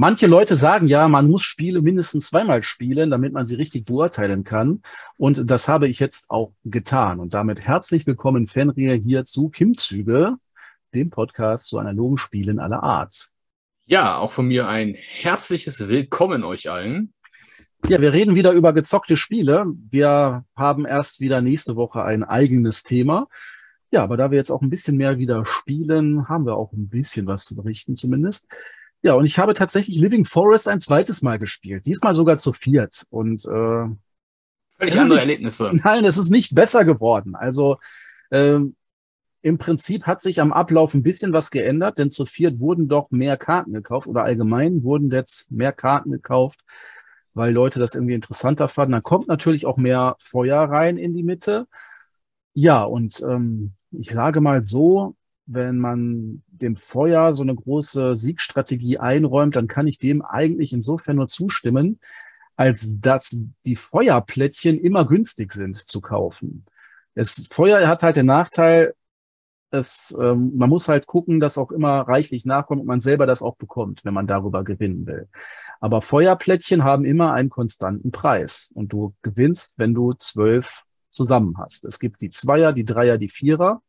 Manche Leute sagen ja, man muss Spiele mindestens zweimal spielen, damit man sie richtig beurteilen kann. Und das habe ich jetzt auch getan. Und damit herzlich willkommen, Fenrir, hier zu Kimzüge, dem Podcast zu analogen Spielen aller Art. Ja, auch von mir ein herzliches Willkommen euch allen. Ja, wir reden wieder über gezockte Spiele. Wir haben erst wieder nächste Woche ein eigenes Thema. Ja, aber da wir jetzt auch ein bisschen mehr wieder spielen, haben wir auch ein bisschen was zu berichten zumindest. Ja, und ich habe tatsächlich Living Forest ein zweites Mal gespielt. Diesmal sogar zu viert. Und äh, völlig andere nicht, Erlebnisse. Nein, es ist nicht besser geworden. Also äh, im Prinzip hat sich am Ablauf ein bisschen was geändert, denn zu viert wurden doch mehr Karten gekauft oder allgemein wurden jetzt mehr Karten gekauft, weil Leute das irgendwie interessanter fanden. Dann kommt natürlich auch mehr Feuer rein in die Mitte. Ja, und ähm, ich sage mal so, wenn man dem Feuer so eine große Siegstrategie einräumt, dann kann ich dem eigentlich insofern nur zustimmen, als dass die Feuerplättchen immer günstig sind zu kaufen. Das Feuer hat halt den Nachteil, es, ähm, man muss halt gucken, dass auch immer reichlich nachkommt und man selber das auch bekommt, wenn man darüber gewinnen will. Aber Feuerplättchen haben immer einen konstanten Preis und du gewinnst, wenn du zwölf zusammen hast. Es gibt die Zweier, die Dreier, die Vierer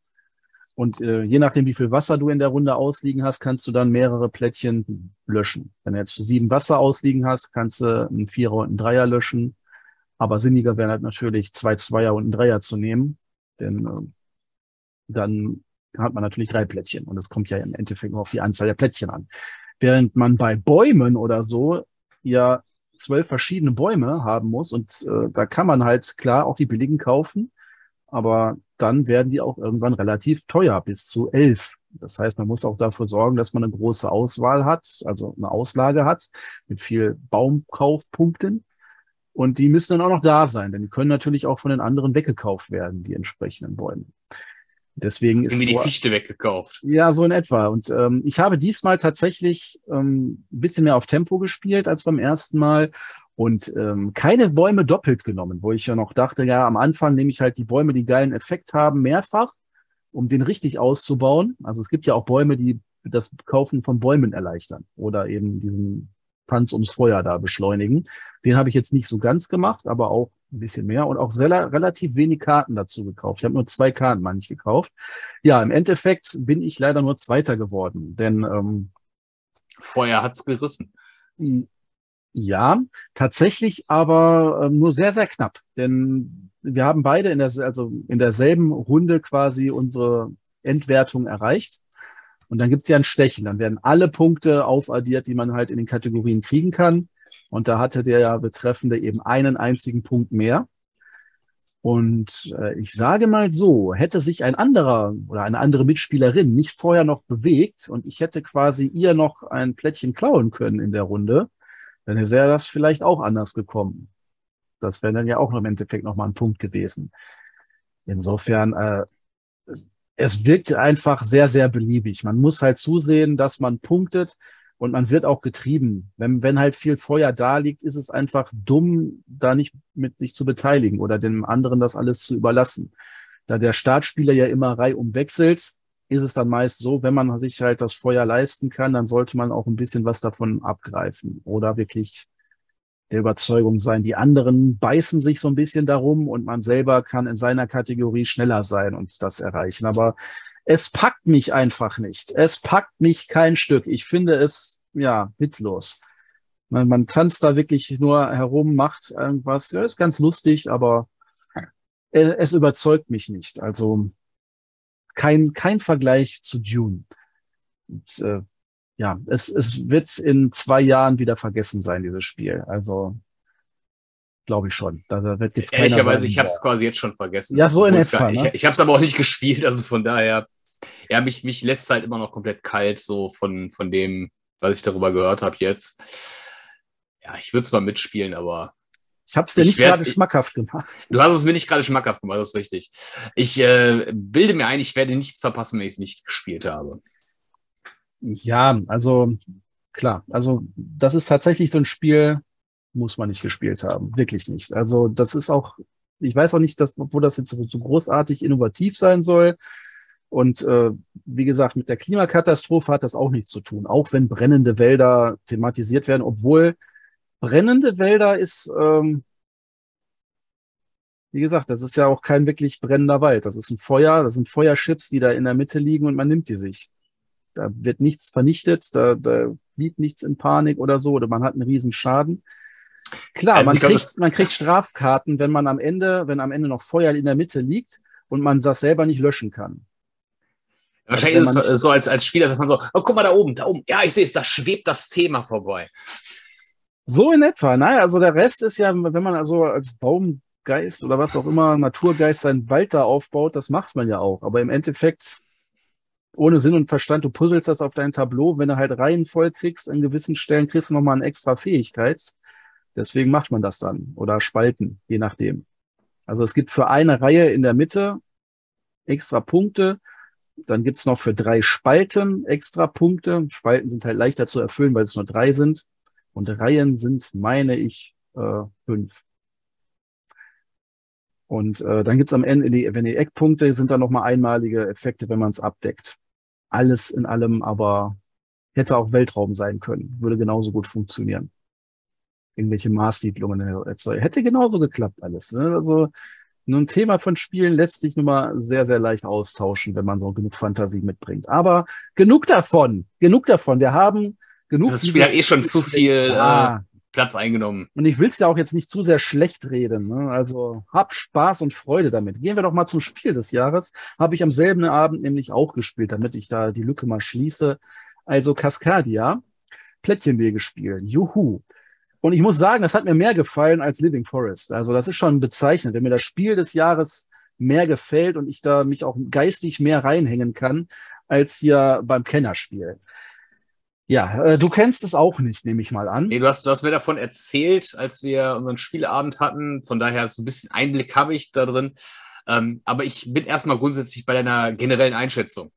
und äh, je nachdem, wie viel Wasser du in der Runde ausliegen hast, kannst du dann mehrere Plättchen löschen. Wenn du jetzt sieben Wasser ausliegen hast, kannst du einen Vierer und einen Dreier löschen. Aber sinniger wäre halt natürlich zwei Zweier und einen Dreier zu nehmen. Denn äh, dann hat man natürlich drei Plättchen. Und es kommt ja im Endeffekt nur auf die Anzahl der Plättchen an. Während man bei Bäumen oder so ja zwölf verschiedene Bäume haben muss. Und äh, da kann man halt klar auch die billigen kaufen. Aber dann werden die auch irgendwann relativ teuer, bis zu elf. Das heißt, man muss auch dafür sorgen, dass man eine große Auswahl hat, also eine Auslage hat mit viel Baumkaufpunkten. Und die müssen dann auch noch da sein, denn die können natürlich auch von den anderen weggekauft werden, die entsprechenden Bäume. Deswegen ist Irgendwie so, die Fichte weggekauft. Ja, so in etwa. Und ähm, ich habe diesmal tatsächlich ähm, ein bisschen mehr auf Tempo gespielt als beim ersten Mal und ähm, keine Bäume doppelt genommen, wo ich ja noch dachte, ja, am Anfang nehme ich halt die Bäume, die geilen Effekt haben, mehrfach, um den richtig auszubauen. Also es gibt ja auch Bäume, die das Kaufen von Bäumen erleichtern oder eben diesen Tanz ums Feuer da beschleunigen. Den habe ich jetzt nicht so ganz gemacht, aber auch ein bisschen mehr und auch sehr, relativ wenig Karten dazu gekauft. Ich habe nur zwei Karten, meine ich, gekauft. Ja, im Endeffekt bin ich leider nur Zweiter geworden, denn ähm, Feuer hat's gerissen. Ja, tatsächlich aber äh, nur sehr, sehr knapp. Denn wir haben beide in, der, also in derselben Runde quasi unsere Endwertung erreicht. Und dann gibt's ja ein Stechen. Dann werden alle Punkte aufaddiert, die man halt in den Kategorien kriegen kann. Und da hatte der ja Betreffende eben einen einzigen Punkt mehr. Und äh, ich sage mal so, hätte sich ein anderer oder eine andere Mitspielerin nicht vorher noch bewegt und ich hätte quasi ihr noch ein Plättchen klauen können in der Runde, dann wäre das vielleicht auch anders gekommen. Das wäre dann ja auch im Endeffekt nochmal ein Punkt gewesen. Insofern, äh, es, es wirkt einfach sehr, sehr beliebig. Man muss halt zusehen, dass man punktet und man wird auch getrieben. Wenn, wenn halt viel Feuer da liegt, ist es einfach dumm, da nicht mit sich zu beteiligen oder dem anderen das alles zu überlassen. Da der Startspieler ja immer reihum wechselt, ist es dann meist so, wenn man sich halt das Feuer leisten kann, dann sollte man auch ein bisschen was davon abgreifen oder wirklich der Überzeugung sein, die anderen beißen sich so ein bisschen darum und man selber kann in seiner Kategorie schneller sein und das erreichen. Aber es packt mich einfach nicht. Es packt mich kein Stück. Ich finde es, ja, witzlos. Man, man tanzt da wirklich nur herum, macht irgendwas. Ja, ist ganz lustig, aber es, es überzeugt mich nicht. Also kein, kein Vergleich zu Dune. Und, äh, ja, es, es wird in zwei Jahren wieder vergessen sein, dieses Spiel. Also glaube ich schon. Da, wird jetzt keiner Ehrlicherweise, ich habe es quasi jetzt schon vergessen. Ja, so in etwa. Gar, ne? Ich, ich habe es aber auch nicht gespielt, also von daher, ja, mich, mich lässt es halt immer noch komplett kalt, so von, von dem, was ich darüber gehört habe jetzt. Ja, ich würde es mal mitspielen, aber ich habe es dir nicht gerade schmackhaft gemacht. Du hast es mir nicht gerade schmackhaft gemacht, das ist richtig. Ich äh, bilde mir ein, ich werde nichts verpassen, wenn ich es nicht gespielt habe. Ja, also klar. Also das ist tatsächlich so ein Spiel, muss man nicht gespielt haben. Wirklich nicht. Also das ist auch, ich weiß auch nicht, dass, wo das jetzt so großartig innovativ sein soll. Und äh, wie gesagt, mit der Klimakatastrophe hat das auch nichts zu tun, auch wenn brennende Wälder thematisiert werden, obwohl brennende Wälder ist, ähm, wie gesagt, das ist ja auch kein wirklich brennender Wald. Das ist ein Feuer, das sind Feuerschips, die da in der Mitte liegen und man nimmt die sich. Da wird nichts vernichtet, da, da fliegt nichts in Panik oder so, oder man hat einen riesen Schaden. Klar, also man, kriegt, glaub, man kriegt Strafkarten, wenn man am Ende, wenn am Ende noch Feuer in der Mitte liegt und man das selber nicht löschen kann. Wahrscheinlich also, ist es so als, als Spieler, sagt man so, oh, guck mal da oben, da oben, ja, ich sehe es, da schwebt das Thema vorbei. So in etwa, nein, also der Rest ist ja, wenn man also als Baumgeist oder was auch immer, Naturgeist seinen Wald da aufbaut, das macht man ja auch. Aber im Endeffekt, ohne Sinn und Verstand, du puzzelst das auf dein Tableau, wenn du halt Reihen voll kriegst, an gewissen Stellen kriegst du nochmal eine extra Fähigkeit. Deswegen macht man das dann. Oder Spalten, je nachdem. Also es gibt für eine Reihe in der Mitte extra Punkte. Dann gibt's noch für drei Spalten extra Punkte. Spalten sind halt leichter zu erfüllen, weil es nur drei sind. Und Reihen sind, meine ich, äh, fünf. Und äh, dann gibt's am Ende, die, wenn die Eckpunkte sind dann nochmal einmalige Effekte, wenn man es abdeckt. Alles in allem, aber hätte auch Weltraum sein können. Würde genauso gut funktionieren. Irgendwelche Marssiedlungen erzeugen. Hätte genauso geklappt alles. Ne? Also ein Thema von Spielen lässt sich nun mal sehr, sehr leicht austauschen, wenn man so genug Fantasie mitbringt. Aber genug davon. Genug davon. Wir haben genug. Das Spiel hat eh schon zu viel ah. äh, Platz eingenommen. Und ich will es ja auch jetzt nicht zu sehr schlecht reden. Ne? Also hab Spaß und Freude damit. Gehen wir doch mal zum Spiel des Jahres. Habe ich am selben Abend nämlich auch gespielt, damit ich da die Lücke mal schließe. Also Cascadia, Plättchenwege spielen. Juhu. Und ich muss sagen, das hat mir mehr gefallen als Living Forest. Also das ist schon bezeichnend, wenn mir das Spiel des Jahres mehr gefällt und ich da mich auch geistig mehr reinhängen kann als hier beim Kennerspiel. Ja, äh, du kennst es auch nicht, nehme ich mal an. Nee, du hast, du hast mir davon erzählt, als wir unseren Spielabend hatten. Von daher so ein bisschen Einblick habe ich da drin. Ähm, aber ich bin erstmal grundsätzlich bei deiner generellen Einschätzung.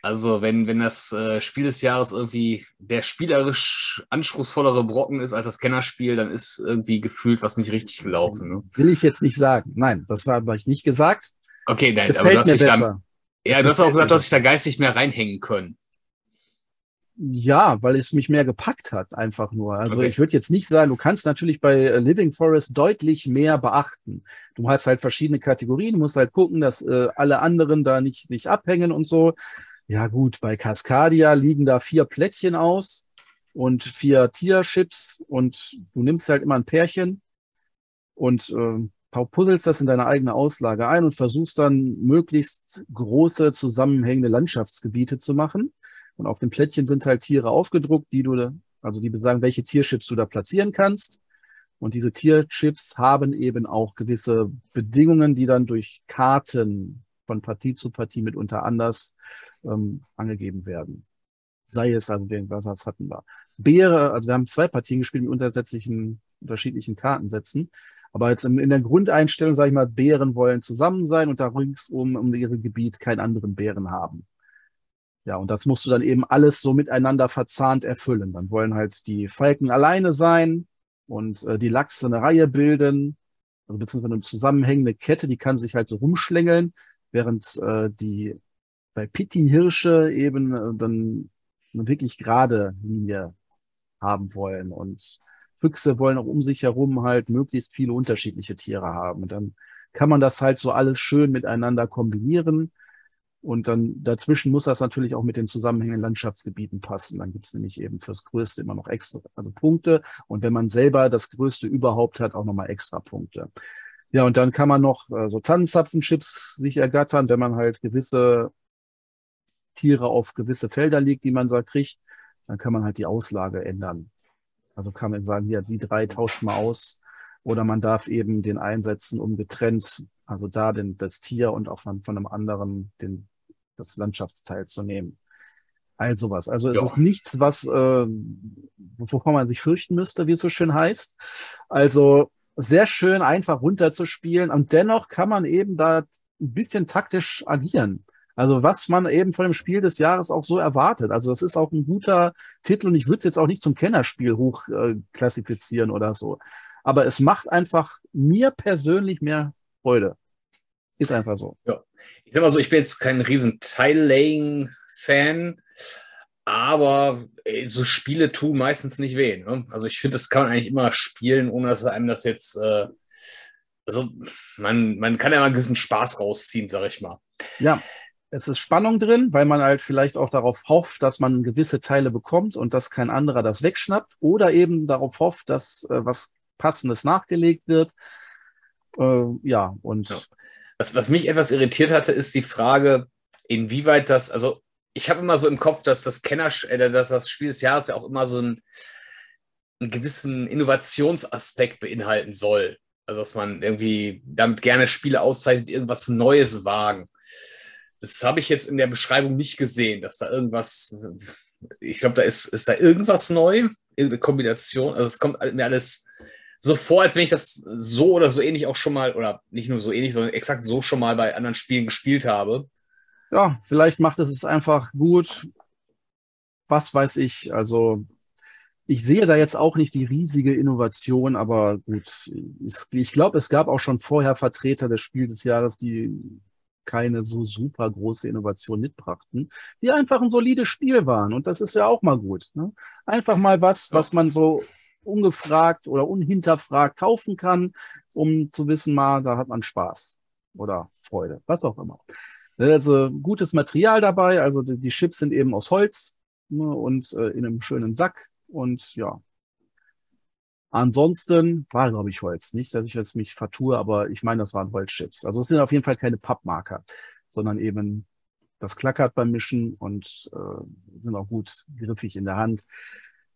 Also wenn, wenn das äh, Spiel des Jahres irgendwie der spielerisch anspruchsvollere Brocken ist als das Kennerspiel, dann ist irgendwie gefühlt was nicht richtig gelaufen. Ne? Will ich jetzt nicht sagen. Nein, das habe ich nicht gesagt. Okay, nein, Gefällt aber du hast dich da, ja, du hast auch gesagt, du hast dich da geistig mehr reinhängen können. Ja, weil es mich mehr gepackt hat, einfach nur. Also okay. ich würde jetzt nicht sagen, du kannst natürlich bei äh, Living Forest deutlich mehr beachten. Du hast halt verschiedene Kategorien, du musst halt gucken, dass äh, alle anderen da nicht, nicht abhängen und so. Ja gut, bei Cascadia liegen da vier Plättchen aus und vier Tierschips und du nimmst halt immer ein Pärchen und äh, puzzelst das in deine eigene Auslage ein und versuchst dann möglichst große zusammenhängende Landschaftsgebiete zu machen. Und auf dem Plättchen sind halt Tiere aufgedruckt, die du, also die besagen, welche Tierchips du da platzieren kannst. Und diese Tierchips haben eben auch gewisse Bedingungen, die dann durch Karten von Partie zu Partie mitunter anders ähm, angegeben werden. Sei es, also was hatten wir? Beere, also wir haben zwei Partien gespielt mit untersätzlichen, unterschiedlichen Kartensätzen. Aber jetzt in, in der Grundeinstellung, sage ich mal, Bären wollen zusammen sein und da ringsum um ihre Gebiet keinen anderen Bären haben. Ja, und das musst du dann eben alles so miteinander verzahnt erfüllen. Dann wollen halt die Falken alleine sein und äh, die Lachse eine Reihe bilden, also beziehungsweise eine zusammenhängende Kette, die kann sich halt so rumschlängeln, während äh, die bei Pitti-Hirsche eben äh, dann eine wirklich gerade Linie haben wollen und Füchse wollen auch um sich herum halt möglichst viele unterschiedliche Tiere haben. Und dann kann man das halt so alles schön miteinander kombinieren. Und dann dazwischen muss das natürlich auch mit den zusammenhängenden Landschaftsgebieten passen. Dann gibt es nämlich eben fürs Größte immer noch extra also Punkte. Und wenn man selber das Größte überhaupt hat, auch nochmal extra Punkte. Ja, und dann kann man noch äh, so Tannenzapfenchips sich ergattern, wenn man halt gewisse Tiere auf gewisse Felder legt, die man so kriegt. Dann kann man halt die Auslage ändern. Also kann man sagen, ja, die drei tauscht mal aus. Oder man darf eben den einsetzen, um getrennt, also da den, das Tier und auch von, von einem anderen den das Landschaftsteil zu nehmen. All sowas. Also es ja. ist nichts, was, äh, wovon man sich fürchten müsste, wie es so schön heißt. Also sehr schön einfach runterzuspielen und dennoch kann man eben da ein bisschen taktisch agieren. Also was man eben von dem Spiel des Jahres auch so erwartet. Also das ist auch ein guter Titel und ich würde es jetzt auch nicht zum Kennerspiel hoch äh, klassifizieren oder so. Aber es macht einfach mir persönlich mehr Freude. Ist einfach so. Ja. Ich sag mal so, ich bin jetzt kein riesen Tile-Laying-Fan, aber äh, so Spiele tun meistens nicht weh. Ne? Also ich finde, das kann man eigentlich immer spielen, ohne dass einem das jetzt, äh, also man, man kann ja mal einen gewissen Spaß rausziehen, sag ich mal. Ja, es ist Spannung drin, weil man halt vielleicht auch darauf hofft, dass man gewisse Teile bekommt und dass kein anderer das wegschnappt oder eben darauf hofft, dass äh, was Passendes nachgelegt wird. Äh, ja, und. Ja. Was, was mich etwas irritiert hatte, ist die Frage, inwieweit das, also ich habe immer so im Kopf, dass das Kenner, äh, dass das Spiel des Jahres ja auch immer so einen, einen gewissen Innovationsaspekt beinhalten soll. Also dass man irgendwie damit gerne Spiele auszeichnet, irgendwas Neues wagen. Das habe ich jetzt in der Beschreibung nicht gesehen, dass da irgendwas, ich glaube, da ist, ist da irgendwas neu, irgendeine Kombination. Also es kommt mir alles so vor, als wenn ich das so oder so ähnlich auch schon mal, oder nicht nur so ähnlich, sondern exakt so schon mal bei anderen Spielen gespielt habe ja, vielleicht macht es es einfach gut. Was weiß ich. Also ich sehe da jetzt auch nicht die riesige Innovation, aber gut. Ich glaube, es gab auch schon vorher Vertreter des Spiels des Jahres, die keine so super große Innovation mitbrachten, die einfach ein solides Spiel waren. Und das ist ja auch mal gut. Ne? Einfach mal was, was man so ungefragt oder unhinterfragt kaufen kann, um zu wissen, mal, da hat man Spaß oder Freude, was auch immer. Also gutes Material dabei, also die, die Chips sind eben aus Holz ne, und äh, in einem schönen Sack und ja. Ansonsten war, glaube ich, Holz. Nicht, dass ich jetzt mich vertue, aber ich meine, das waren Holzchips. Also es sind auf jeden Fall keine Pappmarker, sondern eben das klackert beim Mischen und äh, sind auch gut griffig in der Hand.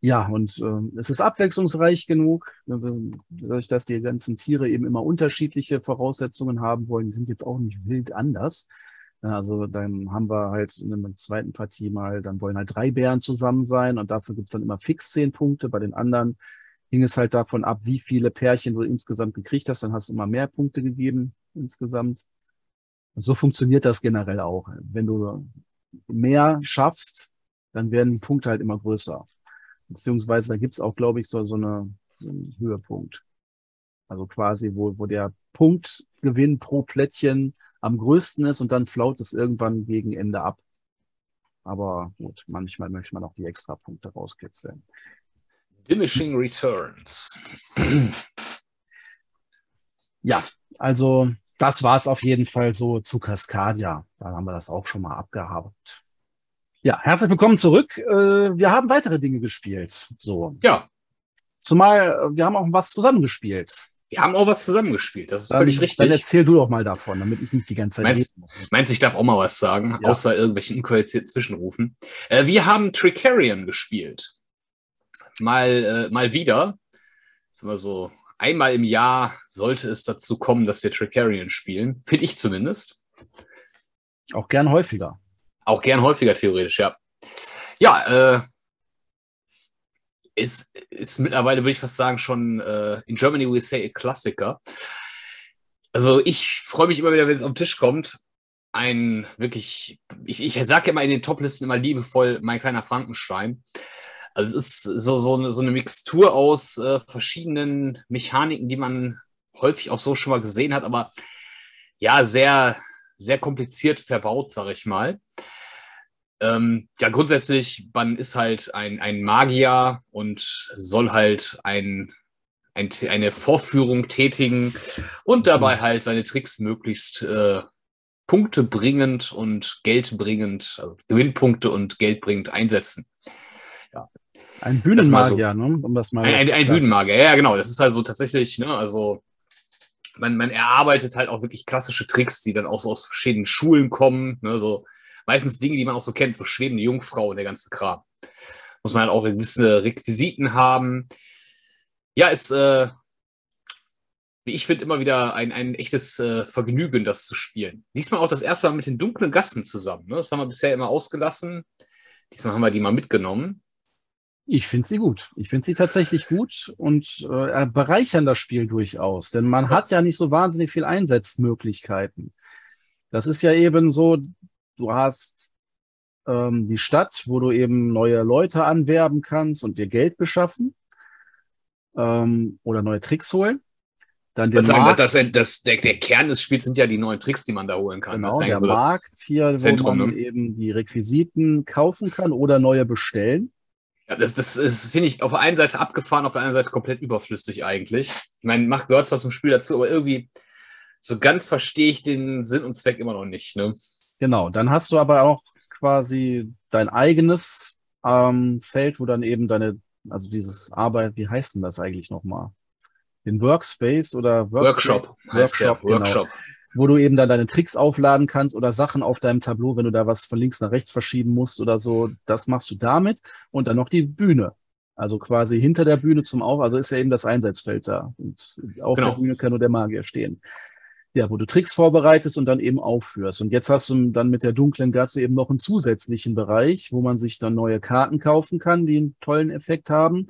Ja, und äh, es ist abwechslungsreich genug, dadurch, dass die ganzen Tiere eben immer unterschiedliche Voraussetzungen haben wollen. Die sind jetzt auch nicht wild anders. Also dann haben wir halt in der zweiten Partie mal, dann wollen halt drei Bären zusammen sein und dafür gibt's dann immer fix zehn Punkte. Bei den anderen hing es halt davon ab, wie viele Pärchen du insgesamt gekriegt hast. Dann hast du immer mehr Punkte gegeben insgesamt. Und so funktioniert das generell auch. Wenn du mehr schaffst, dann werden Punkte halt immer größer. Beziehungsweise da gibt's auch, glaube ich, so, so, eine, so einen Höhepunkt. Also quasi, wo, wo der Punktgewinn pro Plättchen am größten ist und dann flaut es irgendwann gegen Ende ab. Aber gut, manchmal möchte man auch die extra Punkte rauskitzeln. Diminishing Returns. Ja, also das war es auf jeden Fall so zu Cascadia. Da haben wir das auch schon mal abgehabt. Ja, herzlich willkommen zurück. Äh, wir haben weitere Dinge gespielt. So. Ja. Zumal äh, wir haben auch was zusammengespielt. Wir haben auch was zusammengespielt, das ist dann, völlig richtig. Dann erzähl du doch mal davon, damit ich nicht die ganze Zeit meinst, reden. Meinst ich darf auch mal was sagen, ja. außer irgendwelchen inqualifizierten Zwischenrufen. Äh, wir haben Tricarion gespielt. Mal, äh, mal wieder. Ist immer so, einmal im Jahr sollte es dazu kommen, dass wir Tricarion spielen. Finde ich zumindest. Auch gern häufiger. Auch gern häufiger, theoretisch, ja. Ja, äh, ist, ist mittlerweile, würde ich fast sagen, schon äh, in Germany we say a Klassiker. Also ich freue mich immer wieder, wenn es den Tisch kommt. Ein wirklich, ich, ich sage ja immer in den Toplisten immer liebevoll, mein kleiner Frankenstein. Also es ist so, so, eine, so eine Mixtur aus äh, verschiedenen Mechaniken, die man häufig auch so schon mal gesehen hat, aber ja, sehr, sehr kompliziert verbaut, sage ich mal. Ähm, ja, grundsätzlich, man ist halt ein, ein Magier und soll halt ein, ein, eine Vorführung tätigen und dabei mhm. halt seine Tricks möglichst äh, Punkte bringend und Geld bringend, also Gewinnpunkte und Geld bringend einsetzen. Ja. Ein Bühnenmagier, so, ne? Um das mal ein, ein, ein Bühnenmagier, ja, genau. Das ist also tatsächlich, ne, also man, man erarbeitet halt auch wirklich klassische Tricks, die dann auch so aus verschiedenen Schulen kommen, ne, so meistens Dinge, die man auch so kennt, so schwebende Jungfrau und der ganze Kram. Muss man halt auch gewisse Requisiten haben. Ja, ist, äh, wie ich finde, immer wieder ein, ein echtes äh, Vergnügen, das zu spielen. Diesmal auch das erste Mal mit den dunklen Gassen zusammen. Ne? Das haben wir bisher immer ausgelassen. Diesmal haben wir die mal mitgenommen. Ich finde sie gut. Ich finde sie tatsächlich gut und äh, bereichern das Spiel durchaus, denn man hat ja nicht so wahnsinnig viel Einsatzmöglichkeiten. Das ist ja eben so, du hast ähm, die Stadt, wo du eben neue Leute anwerben kannst und dir Geld beschaffen ähm, oder neue Tricks holen. Dann den sagen, Markt. Das, das, der, der Kern des Spiels sind ja die neuen Tricks, die man da holen kann. Genau, der so Markt hier, Zentrum, wo man ne? eben die Requisiten kaufen kann oder neue bestellen. Ja, das, das ist, finde ich, auf der einen Seite abgefahren, auf der anderen Seite komplett überflüssig eigentlich. Ich meine, macht gehört zwar zum Spiel dazu, aber irgendwie so ganz verstehe ich den Sinn und Zweck immer noch nicht. Ne? Genau, dann hast du aber auch quasi dein eigenes ähm, Feld, wo dann eben deine, also dieses Arbeit, wie heißt denn das eigentlich nochmal? Den Workspace oder Work Workshop. Workshop, genau. Workshop. Wo du eben dann deine Tricks aufladen kannst oder Sachen auf deinem Tableau, wenn du da was von links nach rechts verschieben musst oder so, das machst du damit. Und dann noch die Bühne. Also quasi hinter der Bühne zum Auf, also ist ja eben das Einsatzfeld da. Und auf genau. der Bühne kann nur der Magier stehen ja, wo du Tricks vorbereitest und dann eben aufführst. Und jetzt hast du dann mit der dunklen Gasse eben noch einen zusätzlichen Bereich, wo man sich dann neue Karten kaufen kann, die einen tollen Effekt haben.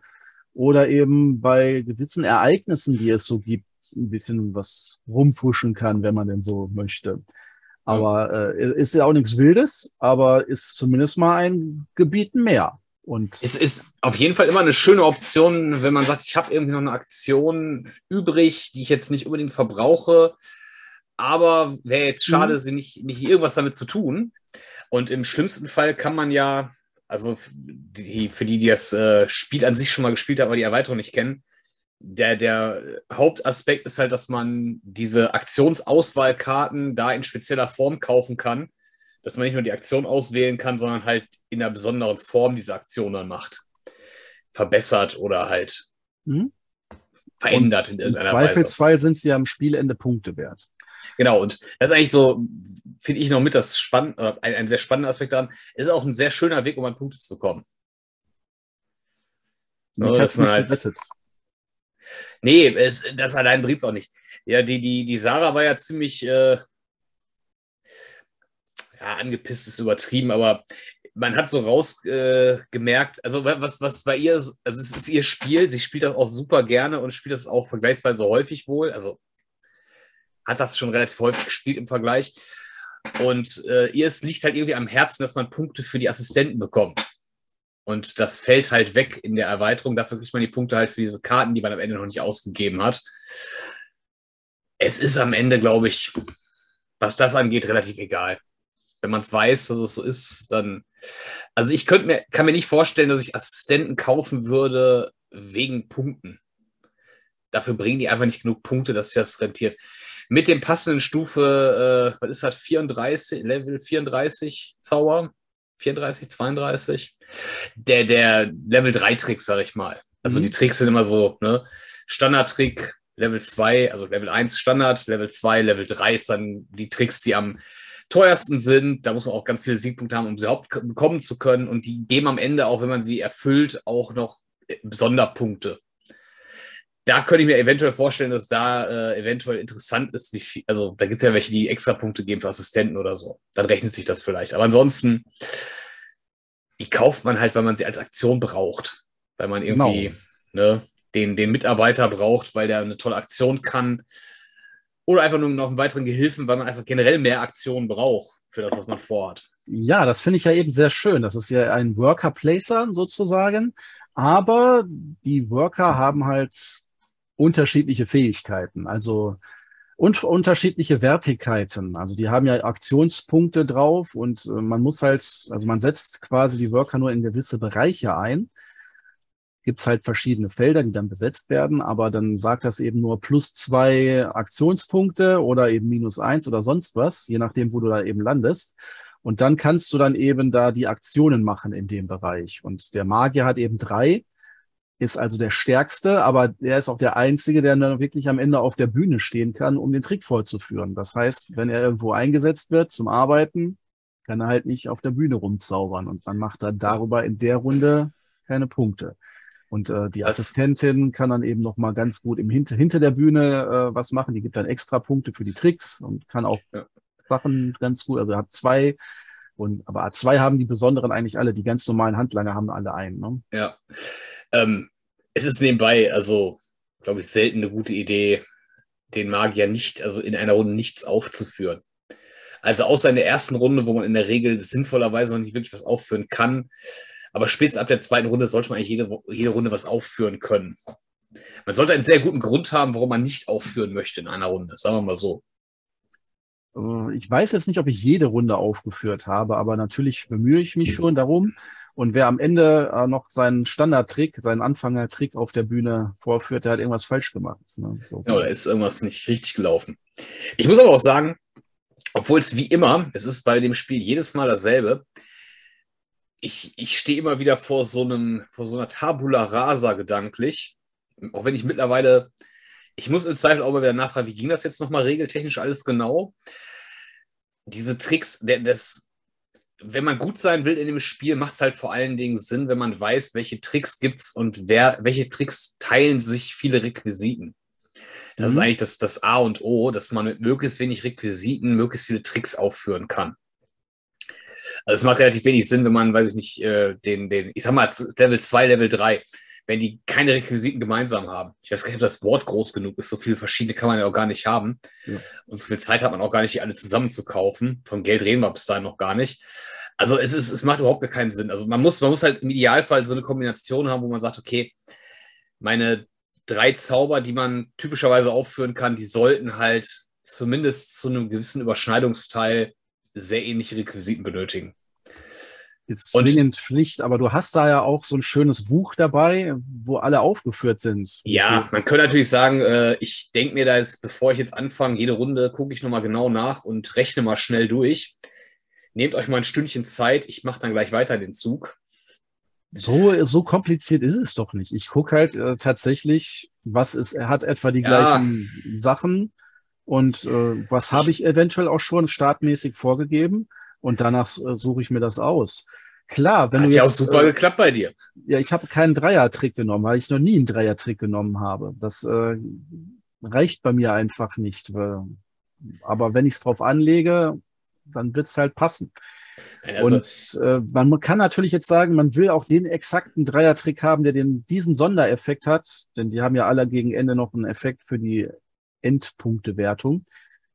Oder eben bei gewissen Ereignissen, die es so gibt, ein bisschen was rumfuschen kann, wenn man denn so möchte. Aber äh, ist ja auch nichts Wildes, aber ist zumindest mal ein Gebiet mehr. Und es ist auf jeden Fall immer eine schöne Option, wenn man sagt, ich habe irgendwie noch eine Aktion übrig, die ich jetzt nicht unbedingt verbrauche, aber wäre jetzt schade, mhm. sie nicht, nicht irgendwas damit zu tun. Und im schlimmsten Fall kann man ja, also die, für die, die das äh, Spiel an sich schon mal gespielt haben, aber die Erweiterung nicht kennen, der, der Hauptaspekt ist halt, dass man diese Aktionsauswahlkarten da in spezieller Form kaufen kann, dass man nicht nur die Aktion auswählen kann, sondern halt in einer besonderen Form diese Aktion dann macht. Verbessert oder halt mhm. verändert Und in irgendeiner Weise. Im Zweifelsfall sind sie am Spielende Punkte wert. Genau, und das ist eigentlich so, finde ich noch mit das spannend, äh, ein, ein, sehr spannender Aspekt daran. Es ist auch ein sehr schöner Weg, um an Punkte zu kommen. Ich habe es nicht gerettet. Nee, es, das allein bringt es auch nicht. Ja, die, die, die Sarah war ja ziemlich äh, ja, angepisst, ist übertrieben, aber man hat so rausgemerkt, äh, also was, was bei ihr, also es ist ihr Spiel, sie spielt das auch super gerne und spielt das auch vergleichsweise häufig wohl, also hat das schon relativ häufig gespielt im Vergleich. Und äh, ihr es liegt halt irgendwie am Herzen, dass man Punkte für die Assistenten bekommt. Und das fällt halt weg in der Erweiterung. Dafür kriegt man die Punkte halt für diese Karten, die man am Ende noch nicht ausgegeben hat. Es ist am Ende, glaube ich, was das angeht, relativ egal. Wenn man es weiß, dass es so ist, dann. Also ich könnte mir, kann mir nicht vorstellen, dass ich Assistenten kaufen würde wegen Punkten. Dafür bringen die einfach nicht genug Punkte, dass sich das rentiert mit dem passenden Stufe, äh, was ist das, 34, Level 34 Zauber, 34, 32, der, der Level 3 Trick, sag ich mal. Also mhm. die Tricks sind immer so, ne, Standard-Trick, Level 2, also Level 1 Standard, Level 2, Level 3 ist dann die Tricks, die am teuersten sind. Da muss man auch ganz viele Siegpunkte haben, um sie überhaupt bekommen zu können. Und die geben am Ende, auch wenn man sie erfüllt, auch noch Sonderpunkte da könnte ich mir eventuell vorstellen, dass da äh, eventuell interessant ist, wie viel, also da gibt es ja welche, die extra Punkte geben für Assistenten oder so. Dann rechnet sich das vielleicht. Aber ansonsten, die kauft man halt, weil man sie als Aktion braucht. Weil man irgendwie genau. ne, den, den Mitarbeiter braucht, weil der eine tolle Aktion kann. Oder einfach nur noch einen weiteren Gehilfen, weil man einfach generell mehr Aktionen braucht für das, was man vorhat. Ja, das finde ich ja eben sehr schön. Das ist ja ein Worker-Placer sozusagen. Aber die Worker haben halt unterschiedliche Fähigkeiten, also und unterschiedliche Wertigkeiten. Also die haben ja Aktionspunkte drauf und äh, man muss halt, also man setzt quasi die Worker nur in gewisse Bereiche ein. Gibt es halt verschiedene Felder, die dann besetzt werden, aber dann sagt das eben nur plus zwei Aktionspunkte oder eben minus eins oder sonst was, je nachdem, wo du da eben landest. Und dann kannst du dann eben da die Aktionen machen in dem Bereich. Und der Magier hat eben drei ist also der Stärkste, aber er ist auch der Einzige, der dann wirklich am Ende auf der Bühne stehen kann, um den Trick vollzuführen. Das heißt, wenn er irgendwo eingesetzt wird zum Arbeiten, kann er halt nicht auf der Bühne rumzaubern und dann macht er darüber in der Runde keine Punkte. Und äh, die das Assistentin kann dann eben noch mal ganz gut im hinter, hinter der Bühne äh, was machen. Die gibt dann extra Punkte für die Tricks und kann auch ja. Sachen ganz gut. Also hat zwei und aber A2 haben die besonderen eigentlich alle. Die ganz normalen Handlanger haben alle einen. Ne? Ja. Ähm, es ist nebenbei, also, glaube ich, selten eine gute Idee, den Magier nicht, also in einer Runde nichts aufzuführen. Also außer in der ersten Runde, wo man in der Regel sinnvollerweise noch nicht wirklich was aufführen kann. Aber spätestens ab der zweiten Runde sollte man eigentlich jede, jede Runde was aufführen können. man sollte einen sehr guten Grund haben, warum man nicht aufführen möchte in einer Runde. Sagen wir mal so. Äh, ich weiß jetzt nicht, ob ich jede Runde aufgeführt habe, aber natürlich bemühe ich mich schon darum. Und wer am Ende äh, noch seinen Standardtrick, seinen Anfängertrick auf der Bühne vorführt, der hat irgendwas falsch gemacht. Ne? So. Ja, da ist irgendwas nicht richtig gelaufen. Ich muss aber auch sagen, obwohl es wie immer, es ist bei dem Spiel jedes Mal dasselbe, ich, ich stehe immer wieder vor so einem, vor so einer Tabula rasa gedanklich. Auch wenn ich mittlerweile, ich muss im Zweifel auch mal wieder nachfragen, wie ging das jetzt nochmal regeltechnisch alles genau? Diese Tricks, das, wenn man gut sein will in dem Spiel, macht es halt vor allen Dingen Sinn, wenn man weiß, welche Tricks gibt es und wer, welche Tricks teilen sich viele Requisiten. Das mhm. ist eigentlich das, das A und O, dass man mit möglichst wenig Requisiten möglichst viele Tricks aufführen kann. Also es macht relativ wenig Sinn, wenn man, weiß ich nicht, äh, den, den, ich sag mal, Level 2, Level 3, wenn die keine Requisiten gemeinsam haben. Ich weiß gar nicht, ob das Wort groß genug ist. So viele verschiedene kann man ja auch gar nicht haben. Ja. Und so viel Zeit hat man auch gar nicht, die alle zusammen zu kaufen. Von Geld reden wir bis dahin noch gar nicht. Also es, ist, es macht überhaupt keinen Sinn. Also man muss, man muss halt im Idealfall so eine Kombination haben, wo man sagt, okay, meine drei Zauber, die man typischerweise aufführen kann, die sollten halt zumindest zu einem gewissen Überschneidungsteil sehr ähnliche Requisiten benötigen. Jetzt zwingend und, Pflicht, aber du hast da ja auch so ein schönes Buch dabei, wo alle aufgeführt sind. Ja, man könnte natürlich sagen, äh, ich denke mir da jetzt, bevor ich jetzt anfange, jede Runde gucke ich nochmal genau nach und rechne mal schnell durch. Nehmt euch mal ein Stündchen Zeit, ich mache dann gleich weiter den Zug. So, so kompliziert ist es doch nicht. Ich gucke halt äh, tatsächlich, was ist, er hat etwa die ja. gleichen Sachen und äh, was habe ich eventuell auch schon startmäßig vorgegeben und danach äh, suche ich mir das aus. Klar, wenn Hat du ja auch super äh, geklappt bei dir. Ja, ich habe keinen Dreier-Trick genommen, weil ich noch nie einen Dreier-Trick genommen habe. Das äh, reicht bei mir einfach nicht. Weil, aber wenn ich es drauf anlege, dann wird es halt passen. Also, und äh, man kann natürlich jetzt sagen, man will auch den exakten Dreier-Trick haben, der den, diesen Sondereffekt hat, denn die haben ja alle gegen Ende noch einen Effekt für die Endpunktewertung,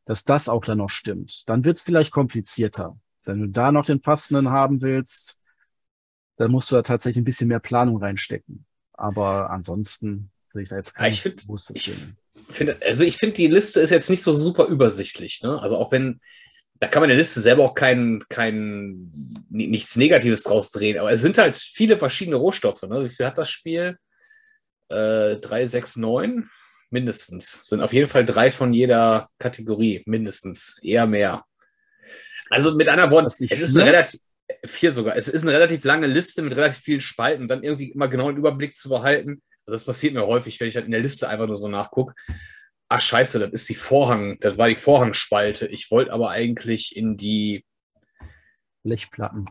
dass das auch dann noch stimmt. Dann wird es vielleicht komplizierter. Wenn du da noch den passenden haben willst, dann musst du da tatsächlich ein bisschen mehr Planung reinstecken. Aber ansonsten sehe ich da jetzt kein ich find, ich find, Also ich finde, die Liste ist jetzt nicht so super übersichtlich. Ne? Also auch wenn, da kann man der Liste selber auch kein, kein, nichts Negatives draus drehen. Aber es sind halt viele verschiedene Rohstoffe. Ne? Wie viel hat das Spiel? Äh, 3, 6, 9 mindestens. Sind auf jeden Fall drei von jeder Kategorie, mindestens. Eher mehr. Also mit anderen Worten, es ist eine relativ, vier sogar, es ist eine relativ lange Liste mit relativ vielen Spalten und dann irgendwie immer genau einen Überblick zu behalten. Also das passiert mir häufig, wenn ich halt in der Liste einfach nur so nachgucke. Ach scheiße, das ist die Vorhang, das war die Vorhangspalte. Ich wollte aber eigentlich in die Blechplatten.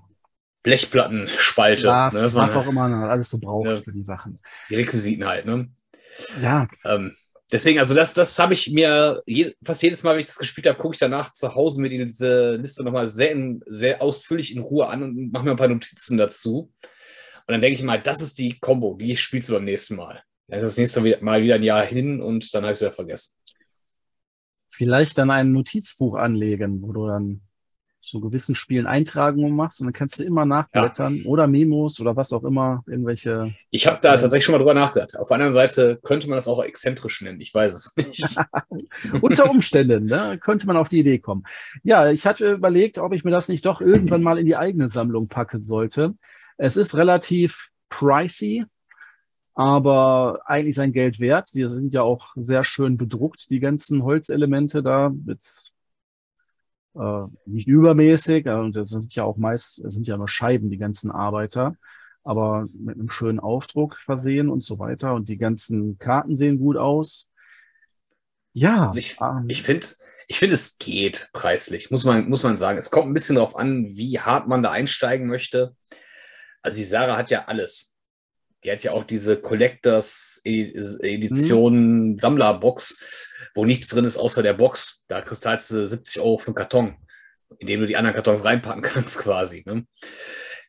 Blechplattenspalte. Das, ne, was auch immer alles so braucht ja, für die Sachen. Die Requisiten halt, ne? Ja. Ähm, deswegen, also das, das habe ich mir je, fast jedes Mal, wenn ich das gespielt habe, gucke ich danach zu Hause mir diese Liste nochmal sehr, sehr ausführlich in Ruhe an und mache mir ein paar Notizen dazu. Und dann denke ich mal, das ist die Combo, die spielst du beim nächsten Mal. Dann ist das nächste Mal wieder ein Jahr hin und dann habe ich es wieder vergessen. Vielleicht dann ein Notizbuch anlegen, wo du dann zu gewissen Spielen Eintragungen machst und dann kannst du immer nachblättern ja. oder Memos oder was auch immer, irgendwelche. Ich habe da tatsächlich schon mal drüber nachgedacht. Auf der anderen Seite könnte man das auch exzentrisch nennen. Ich weiß es nicht. Unter Umständen ne, könnte man auf die Idee kommen. Ja, ich hatte überlegt, ob ich mir das nicht doch irgendwann mal in die eigene Sammlung packen sollte. Es ist relativ pricey, aber eigentlich sein Geld wert. Die sind ja auch sehr schön bedruckt, die ganzen Holzelemente da. Jetzt äh, nicht übermäßig, und das sind ja auch meist, das sind ja nur Scheiben, die ganzen Arbeiter, aber mit einem schönen Aufdruck versehen und so weiter. Und die ganzen Karten sehen gut aus. Ja. Also ich, ähm, ich finde, ich finde, es geht preislich, muss man, muss man sagen. Es kommt ein bisschen darauf an, wie hart man da einsteigen möchte. Also die Sarah hat ja alles. Die hat ja auch diese Collectors Edition mhm. Sammlerbox wo nichts drin ist außer der Box. Da zahlst du 70 Euro für einen Karton, in dem du die anderen Kartons reinpacken kannst quasi. Ne?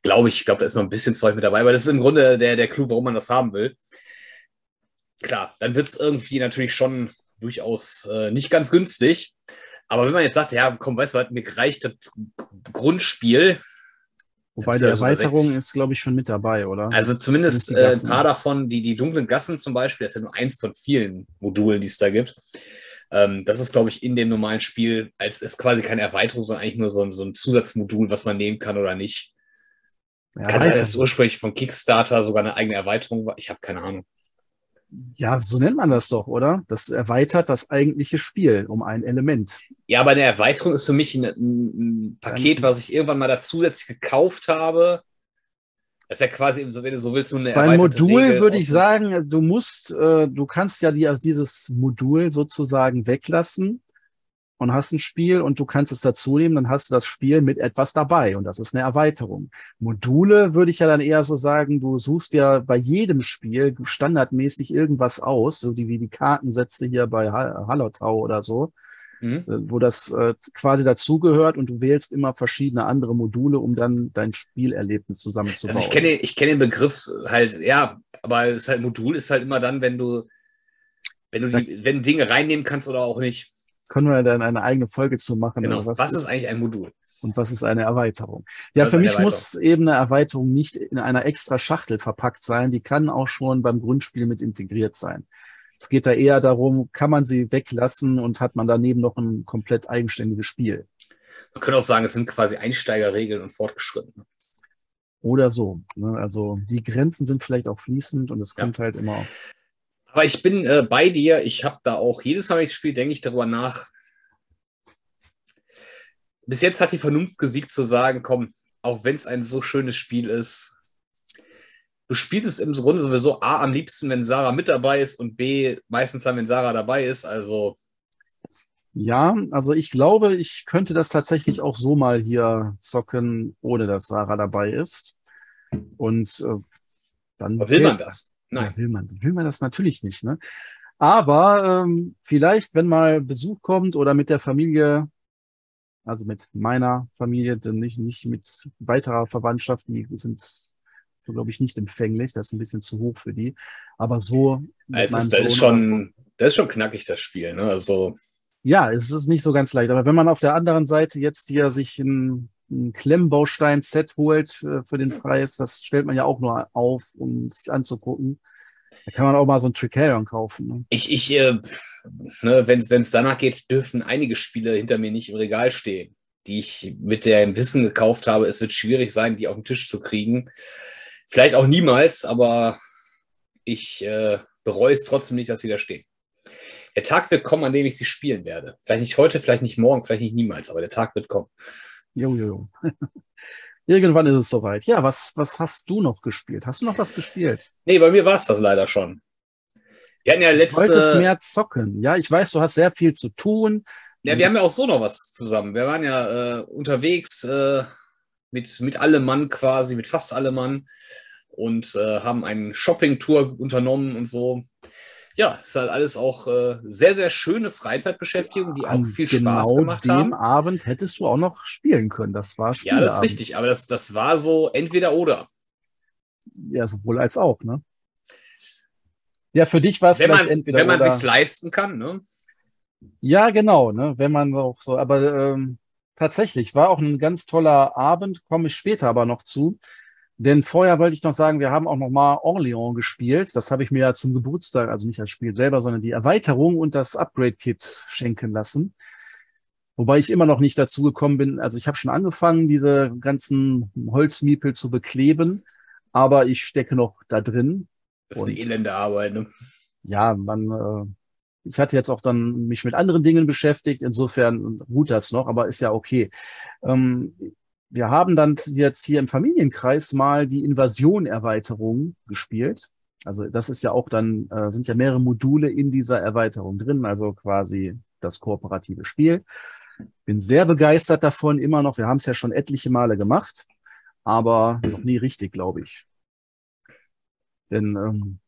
Glaube ich, ich glaube, da ist noch ein bisschen Zeug mit dabei, aber das ist im Grunde der, der Clou, warum man das haben will. Klar, dann wird es irgendwie natürlich schon durchaus äh, nicht ganz günstig. Aber wenn man jetzt sagt, ja, komm, weißt du, was, mir reicht das Grundspiel, Wobei die Erweiterung ist, glaube ich, schon mit dabei, oder? Also zumindest äh, ein paar davon, die, die dunklen Gassen zum Beispiel, das ist ja nur eins von vielen Modulen, die es da gibt. Ähm, das ist, glaube ich, in dem normalen Spiel, als ist quasi keine Erweiterung, sondern eigentlich nur so ein, so ein Zusatzmodul, was man nehmen kann oder nicht. Ja, kann sein, dass ursprünglich von Kickstarter sogar eine eigene Erweiterung war. Ich habe keine Ahnung. Ja, so nennt man das doch, oder? Das erweitert das eigentliche Spiel um ein Element. Ja, aber eine Erweiterung ist für mich ein, ein Paket, was ich irgendwann mal da zusätzlich gekauft habe. Das ist ja quasi, wenn du so willst, nur eine Beim Modul Regel würde ich sagen, du musst, äh, du kannst ja die, dieses Modul sozusagen weglassen und hast ein Spiel und du kannst es dazu nehmen, dann hast du das Spiel mit etwas dabei und das ist eine Erweiterung. Module würde ich ja dann eher so sagen, du suchst ja bei jedem Spiel standardmäßig irgendwas aus, so die wie die Kartensätze hier bei Hallertau oder so, mhm. Äh, wo das äh, quasi dazugehört und du wählst immer verschiedene andere Module, um dann dein Spielerlebnis zusammenzubauen. Also ich kenne ich kenne den Begriff halt, ja, aber es ist halt Modul ist halt immer dann, wenn du wenn du die, wenn Dinge reinnehmen kannst oder auch nicht können wir dann eine eigene Folge zu machen. Genau. Was, was ist eigentlich ein Modul? Und was ist eine Erweiterung? Ja, für mich muss eben eine Erweiterung nicht in einer extra Schachtel verpackt sein. Die kann auch schon beim Grundspiel mit integriert sein. Es geht da eher darum, kann man sie weglassen und hat man daneben noch ein komplett eigenständiges Spiel. Man könnte auch sagen, es sind quasi Einsteigerregeln und fortgeschritten. Oder so. Ne? Also die Grenzen sind vielleicht auch fließend und es ja. kommt halt immer aber ich bin äh, bei dir. Ich habe da auch jedes Mal, wenn ich spiele, denke ich darüber nach. Bis jetzt hat die Vernunft gesiegt zu sagen, komm, auch wenn es ein so schönes Spiel ist, du spielst es im Grunde sowieso A am liebsten, wenn Sarah mit dabei ist und B meistens dann, wenn Sarah dabei ist. Also ja, also ich glaube, ich könnte das tatsächlich auch so mal hier zocken, ohne dass Sarah dabei ist. Und äh, dann will man das. Nein. Ja, will, man, will man das natürlich nicht. Ne? Aber ähm, vielleicht, wenn mal Besuch kommt oder mit der Familie, also mit meiner Familie, denn nicht, nicht mit weiterer Verwandtschaft, die sind, glaube ich, nicht empfänglich. Das ist ein bisschen zu hoch für die. Aber so. Es ist, das, ist schon, so, das ist schon knackig, das Spiel. Ne? Also. Ja, es ist nicht so ganz leicht. Aber wenn man auf der anderen Seite jetzt hier sich ein ein Klemmbaustein-Set holt für, für, den Preis, das stellt man ja auch nur auf, um es anzugucken. Da kann man auch mal so ein Tricarion kaufen. Ne? Ich, ich äh, ne, wenn es danach geht, dürften einige Spiele hinter mir nicht im Regal stehen, die ich mit dem Wissen gekauft habe. Es wird schwierig sein, die auf den Tisch zu kriegen. Vielleicht auch niemals, aber ich äh, bereue es trotzdem nicht, dass sie da stehen. Der Tag wird kommen, an dem ich sie spielen werde. Vielleicht nicht heute, vielleicht nicht morgen, vielleicht nicht niemals, aber der Tag wird kommen. Jo, jo, jo. Irgendwann ist es soweit. Ja, was, was hast du noch gespielt? Hast du noch was gespielt? Nee, bei mir war es das leider schon. Wir hatten ja letzte. Du wolltest mehr zocken. Ja, ich weiß, du hast sehr viel zu tun. Ja, wir haben ja auch so noch was zusammen. Wir waren ja äh, unterwegs äh, mit, mit allem Mann quasi, mit fast allem Mann und äh, haben eine Shopping-Tour unternommen und so ja, ist halt alles auch äh, sehr, sehr schöne Freizeitbeschäftigung, die auch viel genau Spaß gemacht haben. Abend hättest du auch noch spielen können. Das war Ja, das ist richtig, aber das, das war so entweder oder. Ja, sowohl als auch, ne? Ja, für dich war es vielleicht entweder Wenn man es leisten kann, ne? Ja, genau, ne? Wenn man auch so, aber ähm, tatsächlich war auch ein ganz toller Abend, komme ich später aber noch zu. Denn vorher wollte ich noch sagen, wir haben auch noch mal Orléans gespielt. Das habe ich mir ja zum Geburtstag, also nicht das Spiel selber, sondern die Erweiterung und das Upgrade-Kit schenken lassen. Wobei ich immer noch nicht dazu gekommen bin. Also ich habe schon angefangen, diese ganzen Holzmiepel zu bekleben, aber ich stecke noch da drin. Das ist eine elende Arbeit, ne? Ja, man, äh, ich hatte jetzt auch dann mich mit anderen Dingen beschäftigt. Insofern ruht das noch, aber ist ja okay. Ähm, wir haben dann jetzt hier im Familienkreis mal die Invasion-Erweiterung gespielt. Also das ist ja auch dann, äh, sind ja mehrere Module in dieser Erweiterung drin, also quasi das kooperative Spiel. Bin sehr begeistert davon, immer noch. Wir haben es ja schon etliche Male gemacht, aber noch nie richtig, glaube ich. Denn ähm,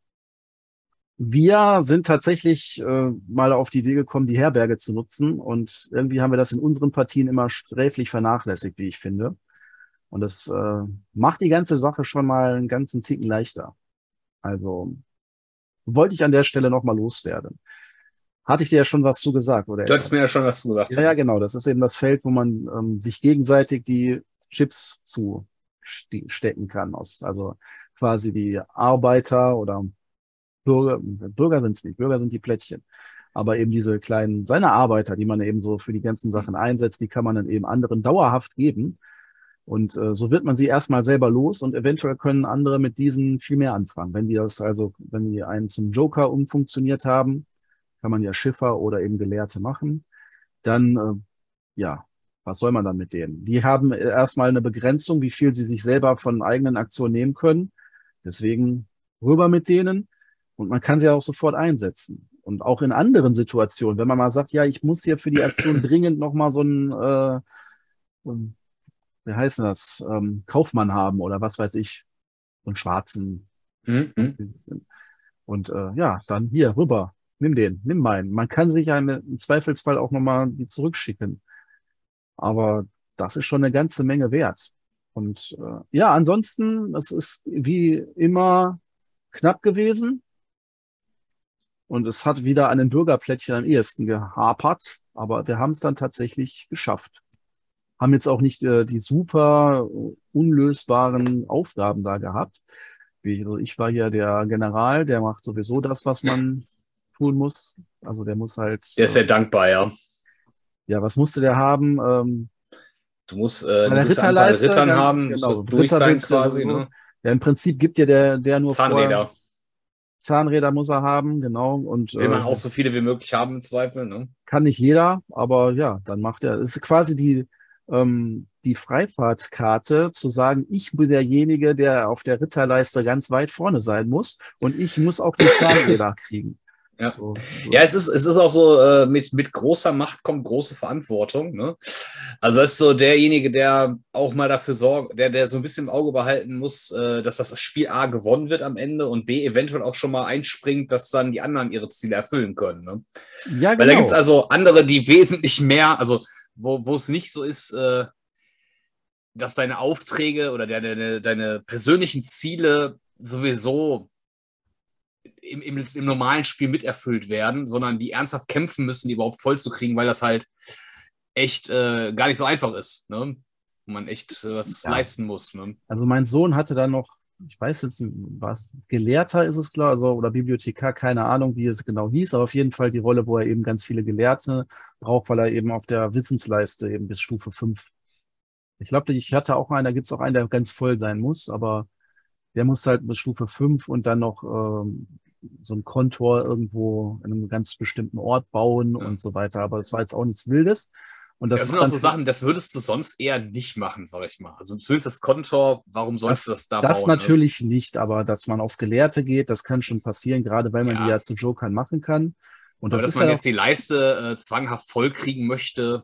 wir sind tatsächlich äh, mal auf die Idee gekommen, die Herberge zu nutzen. Und irgendwie haben wir das in unseren Partien immer sträflich vernachlässigt, wie ich finde. Und das äh, macht die ganze Sache schon mal einen ganzen Ticken leichter. Also wollte ich an der Stelle nochmal loswerden. Hatte ich dir ja schon was zu gesagt, oder? Du hattest mir ja schon was zu gesagt. Ja, ja, genau. Das ist eben das Feld, wo man ähm, sich gegenseitig die Chips zu stecken kann. Aus, also quasi die Arbeiter oder Bürger, Bürger sind es nicht, Bürger sind die Plättchen. Aber eben diese kleinen, seine Arbeiter, die man eben so für die ganzen Sachen einsetzt, die kann man dann eben anderen dauerhaft geben. Und äh, so wird man sie erstmal selber los und eventuell können andere mit diesen viel mehr anfangen. Wenn die das also, wenn die einen zum Joker umfunktioniert haben, kann man ja Schiffer oder eben Gelehrte machen, dann äh, ja, was soll man dann mit denen? Die haben erstmal eine Begrenzung, wie viel sie sich selber von eigenen Aktionen nehmen können. Deswegen rüber mit denen und man kann sie auch sofort einsetzen. Und auch in anderen Situationen, wenn man mal sagt, ja, ich muss hier für die Aktion dringend nochmal so ein äh, wie heißt das, ähm, Kaufmann haben oder was weiß ich, und schwarzen. Mhm. Und äh, ja, dann hier rüber, nimm den, nimm meinen. Man kann sich ja im Zweifelsfall auch nochmal die zurückschicken. Aber das ist schon eine ganze Menge wert. Und äh, ja, ansonsten, es ist wie immer knapp gewesen. Und es hat wieder an den Bürgerplättchen am ehesten gehapert, aber wir haben es dann tatsächlich geschafft haben jetzt auch nicht äh, die super unlösbaren Aufgaben da gehabt. Wie, also ich war hier der General, der macht sowieso das, was man tun muss. Also der muss halt. Der ist sehr äh, dankbar, ja. Ja, was musste der haben? Ähm, du musst äh, eine Ritterleiste Rittern haben, genau, so durch sein quasi. Ne? Ja, im Prinzip gibt dir der, der nur Zahnräder. Vor, Zahnräder muss er haben, genau. Und, Will man äh, auch so viele wie möglich haben im Zweifel, ne? Kann nicht jeder, aber ja, dann macht er. Es ist quasi die, ähm, die Freifahrtkarte zu sagen, ich bin derjenige, der auf der Ritterleiste ganz weit vorne sein muss und ich muss auch die Zahnräder kriegen. Ja, so, so. ja es, ist, es ist auch so, äh, mit, mit großer Macht kommt große Verantwortung. Ne? Also es ist so derjenige, der auch mal dafür sorgt, der, der so ein bisschen im Auge behalten muss, äh, dass das Spiel A gewonnen wird am Ende und B eventuell auch schon mal einspringt, dass dann die anderen ihre Ziele erfüllen können. Ne? Ja, genau. Weil da genau. gibt es also andere, die wesentlich mehr, also wo, wo es nicht so ist, äh, dass deine Aufträge oder deine, deine persönlichen Ziele sowieso im, im, im, normalen Spiel miterfüllt werden, sondern die ernsthaft kämpfen müssen, die überhaupt voll zu kriegen, weil das halt echt äh, gar nicht so einfach ist. Ne? Man echt äh, was ja. leisten muss. Ne? Also mein Sohn hatte dann noch ich weiß jetzt, was Gelehrter ist es klar, also oder Bibliothekar, keine Ahnung, wie es genau hieß, aber auf jeden Fall die Rolle, wo er eben ganz viele Gelehrte braucht, weil er eben auf der Wissensleiste eben bis Stufe 5. Ich glaube, ich hatte auch einen, da gibt es auch einen, der ganz voll sein muss, aber der muss halt bis Stufe 5 und dann noch ähm, so ein Kontor irgendwo in einem ganz bestimmten Ort bauen ja. und so weiter. Aber das war jetzt auch nichts Wildes. Und das, ja, das sind auch so Sachen, das würdest du sonst eher nicht machen, sag ich mal. Also zumindest das Kontor, warum sollst das, du das da das bauen? Das ne? natürlich ne? nicht, aber dass man auf Gelehrte geht, das kann schon passieren, gerade weil man ja. die ja zu Jokern machen kann. Und das aber dass man ja jetzt die Leiste äh, zwanghaft vollkriegen möchte,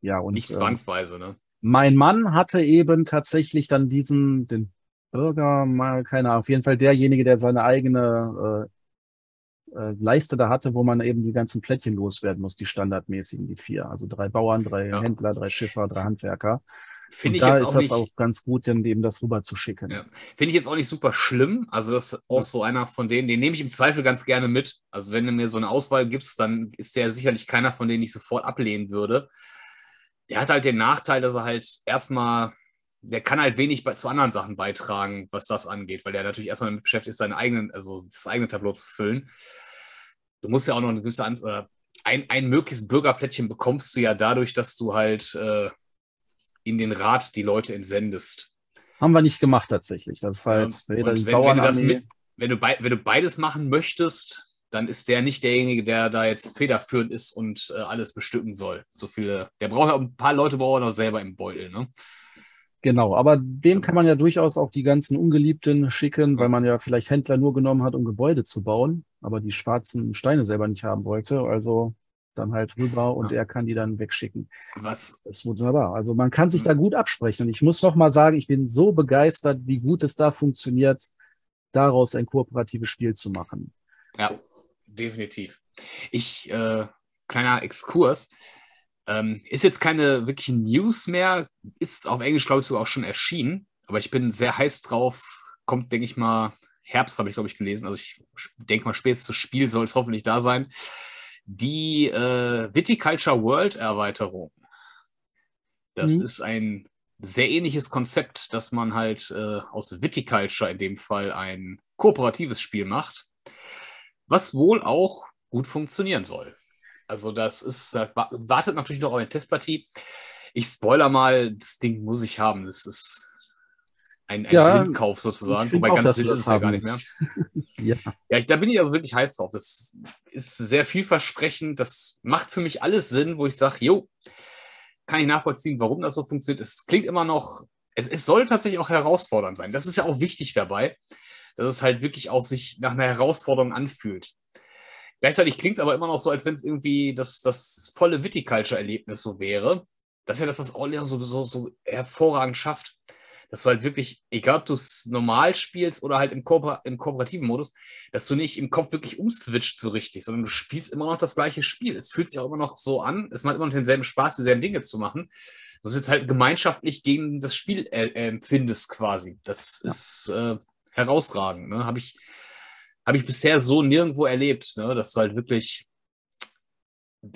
ja, und, nicht äh, zwangsweise, ne? Mein Mann hatte eben tatsächlich dann diesen, den Bürger, mal keine Ahnung, auf jeden Fall derjenige, der seine eigene äh, äh, Leiste da hatte, wo man eben die ganzen Plättchen loswerden muss, die standardmäßigen, die vier. Also drei Bauern, drei ja. Händler, drei Schiffer, drei Handwerker. Finde ich da jetzt ist auch das nicht, auch ganz gut, dann eben das rüber zu schicken. Ja. Finde ich jetzt auch nicht super schlimm. Also, das ist auch so einer von denen, den nehme ich im Zweifel ganz gerne mit. Also, wenn du mir so eine Auswahl gibst, dann ist der sicherlich keiner, von denen ich sofort ablehnen würde. Der hat halt den Nachteil, dass er halt erstmal, der kann halt wenig bei, zu anderen Sachen beitragen, was das angeht, weil der natürlich erstmal damit beschäftigt ist, seine eigenen, also das eigene Tableau zu füllen du musst ja auch noch eine gewisse Anzahl, äh, ein, ein mögliches Bürgerplättchen bekommst du ja dadurch, dass du halt äh, in den Rat die Leute entsendest. Haben wir nicht gemacht tatsächlich. Das ist halt ja, weder die wenn, wenn, du mit, wenn, du wenn du beides machen möchtest, dann ist der nicht derjenige, der da jetzt federführend ist und äh, alles bestücken soll. So viele, der braucht ja ein paar Leute braucht er noch selber im Beutel, ne? Genau, aber dem kann man ja durchaus auch die ganzen Ungeliebten schicken, weil man ja vielleicht Händler nur genommen hat, um Gebäude zu bauen, aber die schwarzen Steine selber nicht haben wollte. Also dann halt rüber und ja. er kann die dann wegschicken. Was? Das ist wunderbar. Also man kann sich da gut absprechen. Und ich muss noch mal sagen, ich bin so begeistert, wie gut es da funktioniert, daraus ein kooperatives Spiel zu machen. Ja, definitiv. Ich, äh, kleiner Exkurs. Ähm, ist jetzt keine wirkliche News mehr, ist auf Englisch, glaube ich, sogar auch schon erschienen, aber ich bin sehr heiß drauf. Kommt, denke ich mal, Herbst habe ich, glaube ich, gelesen. Also ich denke mal, spätestes Spiel soll es hoffentlich da sein. Die äh, Viticulture World Erweiterung. Das mhm. ist ein sehr ähnliches Konzept, dass man halt äh, aus Viticulture in dem Fall ein kooperatives Spiel macht, was wohl auch gut funktionieren soll. Also das ist, äh, wartet natürlich noch auf eine Testpartie. Ich spoiler mal, das Ding muss ich haben. Das ist ein, ein Ja, Blindkauf sozusagen, wobei auch, ganz wild ist es ja gar nicht mehr. Ja. Ja, ich, da bin ich also wirklich heiß drauf. Das ist sehr vielversprechend. Das macht für mich alles Sinn, wo ich sage, jo, kann ich nachvollziehen, warum das so funktioniert. Es klingt immer noch, es, es soll tatsächlich auch herausfordernd sein. Das ist ja auch wichtig dabei, dass es halt wirklich auch sich nach einer Herausforderung anfühlt. Gleichzeitig klingt es aber immer noch so, als wenn es irgendwie das, das volle Viticulture-Erlebnis so wäre. Das ist ja das, was Orleans so, so, so hervorragend schafft. Dass du halt wirklich, egal ob du es normal spielst oder halt im, Kooper im kooperativen Modus, dass du nicht im Kopf wirklich umswitcht so richtig, sondern du spielst immer noch das gleiche Spiel. Es fühlt sich auch immer noch so an, es macht immer noch denselben Spaß, dieselben Dinge zu machen. Du sitzt halt gemeinschaftlich gegen das Spiel äh, empfindest quasi. Das Ja. ist äh, herausragend. Ne? Habe ich, hab ich bisher so nirgendwo erlebt, ne? dass du halt wirklich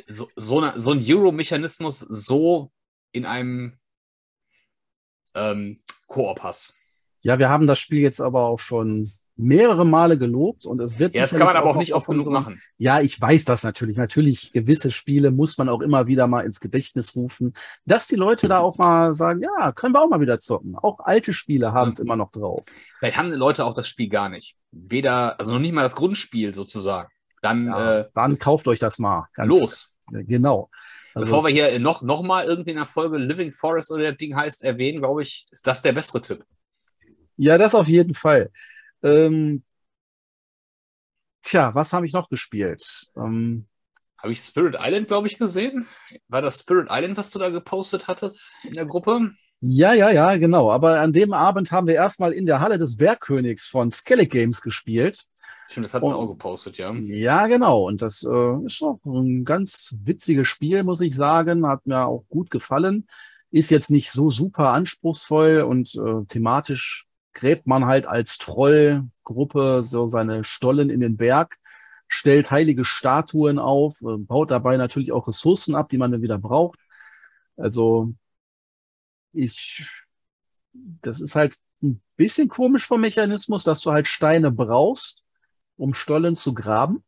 so, so, so ein Euro-Mechanismus so in einem ähm, Koop hast. ja, wir haben das Spiel jetzt aber auch schon mehrere Male gelobt und es wird Ja, das kann man aber auch nicht oft genug unseren- machen. Ja, ich weiß das natürlich. Natürlich, gewisse Spiele muss man auch immer wieder mal ins Gedächtnis rufen, dass die Leute da auch mal sagen, ja, können wir auch mal wieder zocken. Auch alte Spiele haben es Mhm. immer noch drauf. Vielleicht haben die Leute auch das Spiel gar nicht. Weder, also noch nicht mal das Grundspiel sozusagen. Dann Ja, äh, dann kauft euch das mal. Ganz los. Genau. Also Bevor wir hier noch, noch mal irgendwie in der Folge Living Forest oder das Ding heißt erwähnen, glaube ich, ist das der bessere Tipp. ja, das auf jeden Fall. Ähm, tja, was habe ich noch gespielt? Ähm, Habe ich Spirit Island, glaube ich, gesehen? War das Spirit Island, was du da gepostet hattest in der Gruppe? ja, ja, ja, genau. Aber an dem Abend haben wir erstmal in der Halle des Bergkönigs von Skellig Games gespielt. Stimmt, das hat es auch gepostet, ja. Ja, genau. Und das äh, ist auch ein ganz witziges Spiel, muss ich sagen. Hat mir auch gut gefallen. Ist jetzt nicht so super anspruchsvoll und äh, thematisch gräbt man halt als Trollgruppe so seine Stollen in den Berg, stellt heilige Statuen auf, äh, baut dabei natürlich auch Ressourcen ab, die man dann wieder braucht. Also ich, das ist halt ein bisschen komisch vom Mechanismus, dass du halt Steine brauchst, um Stollen zu graben.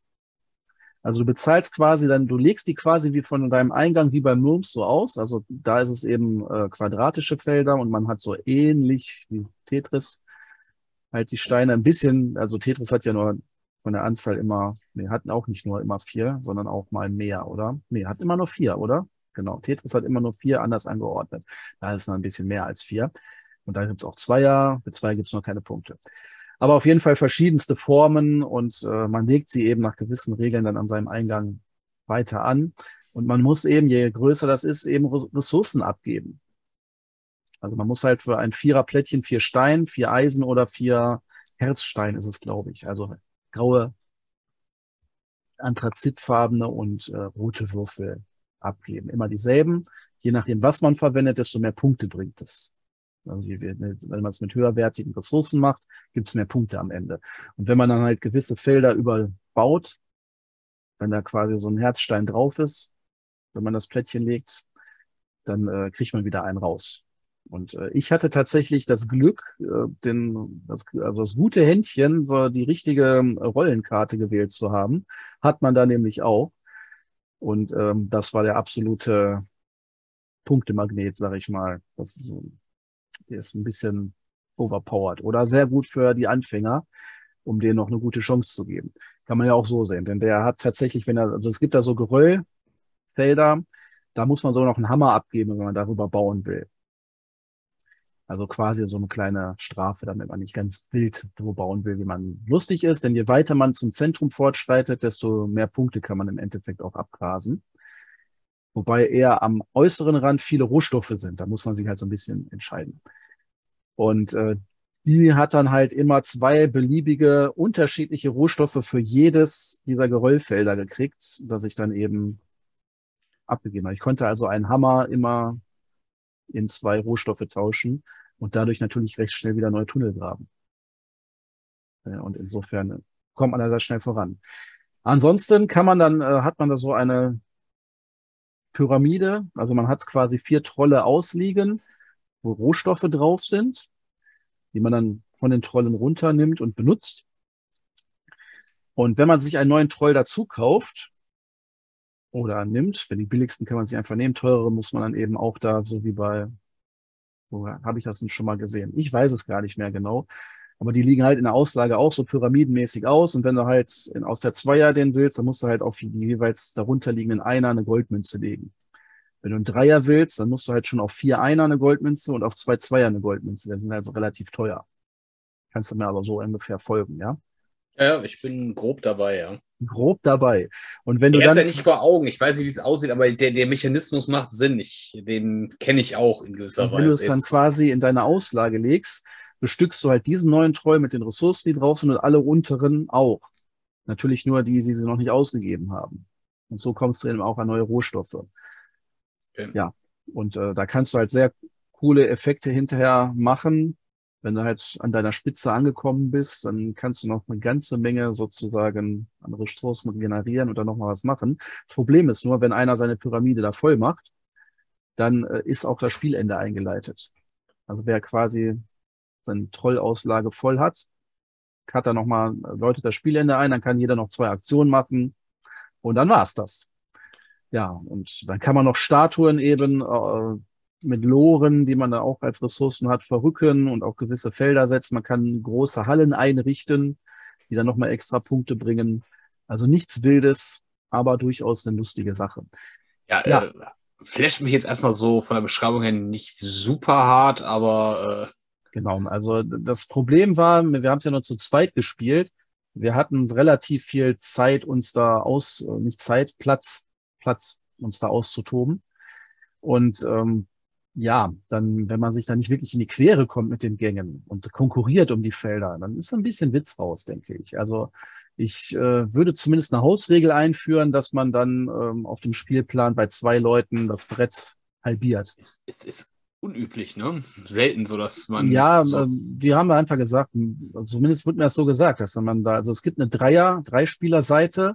Also du bezahlst quasi dann, du legst die quasi wie von deinem Eingang wie beim Nurms so aus. Also da ist es eben äh, quadratische Felder und man hat so ähnlich wie Tetris halt die Steine ein bisschen, also Tetris hat ja nur von der Anzahl immer, nee, hatten auch nicht nur immer vier, sondern auch mal mehr, oder? Nee, hat immer nur vier, oder? Genau, Tetris hat immer nur vier anders angeordnet. Da ist es noch ein bisschen mehr als vier. Und da gibt's auch Zweier, mit zwei gibt's noch keine Punkte. Aber auf jeden Fall verschiedenste Formen und äh, man legt sie eben nach gewissen Regeln dann an seinem Eingang weiter an. Und man muss eben, je größer das ist, eben Re- Ressourcen abgeben. Also man muss halt für ein Viererplättchen vier Stein, vier Eisen oder vier Herzstein ist es, glaube ich. Also graue, anthrazitfarbene und äh, rote Würfel abgeben. Immer dieselben. Je nachdem, was man verwendet, desto mehr Punkte bringt es. Also wenn man es mit höherwertigen Ressourcen macht, gibt es mehr Punkte am Ende. Und wenn man dann halt gewisse Felder überbaut, wenn da quasi so ein Herzstein drauf ist, wenn man das Plättchen legt, dann äh, kriegt man wieder einen raus. Und äh, ich hatte tatsächlich das Glück, äh, den, das, also das gute Händchen, so die richtige ähm, Rollenkarte gewählt zu haben. Hat man da nämlich auch. Und ähm, das war der absolute Punktemagnet, sag ich mal. Das der ist ein bisschen overpowered oder sehr gut für die Anfänger, um denen noch eine gute Chance zu geben. Kann man ja auch so sehen, denn der hat tatsächlich, wenn er, also es gibt da so Geröllfelder, da muss man so noch einen Hammer abgeben, wenn man darüber bauen will. Also quasi so eine kleine Strafe, damit man nicht ganz wild so bauen will, wie man lustig ist. Denn je weiter man zum Zentrum fortschreitet, desto mehr Punkte kann man im Endeffekt auch abgrasen. Wobei eher am äußeren Rand viele Rohstoffe sind. Da muss man sich halt so ein bisschen entscheiden. Und äh, die hat dann halt immer zwei beliebige unterschiedliche Rohstoffe für jedes dieser Geröllfelder gekriegt, dass ich dann eben abgegeben habe. Ich konnte also einen Hammer immer in zwei Rohstoffe tauschen und dadurch natürlich recht schnell wieder neue Tunnel graben. Und insofern kommt man da sehr schnell voran. Ansonsten kann man dann, äh, hat man da so eine Pyramide, also man hat quasi vier Trolle ausliegen wo Rohstoffe drauf sind, die man dann von den Trollen runternimmt und benutzt. Und wenn man sich einen neuen Troll dazu kauft oder nimmt, wenn die billigsten kann man sich einfach nehmen, teurere muss man dann eben auch da, so wie bei, wo habe ich das denn schon mal gesehen? Ich weiß es gar nicht mehr genau. Aber die liegen halt in der Auslage auch so pyramidenmäßig aus. Und wenn du halt in, aus der Zweier den willst, dann musst du halt auf die jeweils darunter liegenden Einer eine Goldmünze legen. Wenn du einen Dreier willst, dann musst du halt schon auf vier Einer eine Goldmünze und auf zwei Zweier eine Goldmünze. Die sind also relativ teuer. Kannst du mir aber so ungefähr folgen, ja? Ja, ich bin grob dabei, ja. Grob dabei. Und wenn du er dann. ja nicht vor Augen. Ich weiß nicht, wie es aussieht, aber der, der Mechanismus macht Sinn. Ich, den kenne ich auch in gewisser wenn Weise. du es dann quasi in deine Auslage legst, bestückst du halt diesen neuen Troll mit den Ressourcen, die drauf sind und alle unteren auch. Natürlich nur die, die sie noch nicht ausgegeben haben. Und so kommst du eben auch an neue Rohstoffe. Okay. Ja, und äh, da kannst du halt sehr coole Effekte hinterher machen. Wenn du halt an deiner Spitze angekommen bist, dann kannst du noch eine ganze Menge sozusagen an Ressourcen generieren und dann nochmal was machen. Das Problem ist nur, wenn einer seine Pyramide da voll macht, dann äh, ist auch das Spielende eingeleitet. Also wer quasi seine Trollauslage voll hat, hat er nochmal, läutet das Spielende ein, dann kann jeder noch zwei Aktionen machen und dann war's das. Ja, und dann kann man noch Statuen eben äh, mit Loren, die man da auch als Ressourcen hat, verrücken und auch gewisse Felder setzen. Man kann große Hallen einrichten, die dann nochmal extra Punkte bringen. Also nichts Wildes, aber durchaus eine lustige Sache. Ja, ja. Äh, flasht mich jetzt erstmal so von der Beschreibung her nicht super hart, aber äh, Genau, also das Problem war, wir haben es ja nur zu zweit gespielt. Wir hatten relativ viel Zeit, uns da aus, äh, nicht Zeit, Platz, Platz, uns da auszutoben. Und ähm, ja, dann, wenn man sich da nicht wirklich in die Quere kommt mit den Gängen und konkurriert um die Felder, dann ist ein bisschen Witz raus, denke ich. Also ich äh, würde zumindest eine Hausregel einführen, dass man dann ähm, auf dem Spielplan bei zwei Leuten das Brett halbiert. Es, es ist unüblich, ne? Selten so, dass man. Ja, so die haben wir einfach gesagt, zumindest wird mir das so gesagt, dass man da, also es gibt eine Dreier, Dreispieler-Seite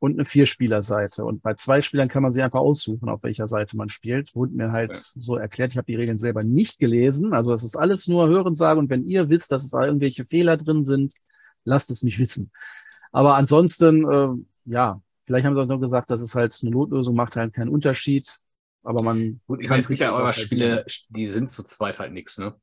und eine Vierspieler-Seite. Und bei zwei Spielern kann man sich einfach aussuchen, auf welcher Seite man spielt. Wurde mir halt ja. so erklärt. Ich habe die Regeln selber nicht gelesen. Also es ist alles nur Hörensagen. Und wenn ihr wisst, dass es da irgendwelche Fehler drin sind, lasst es mich wissen. Aber ansonsten, äh, ja, vielleicht haben sie auch nur gesagt, dass es halt eine Notlösung macht halt keinen Unterschied. Aber man. Gut, ich meine, es gibt ja eure Spiele, die sind zu zweit halt nichts, ne?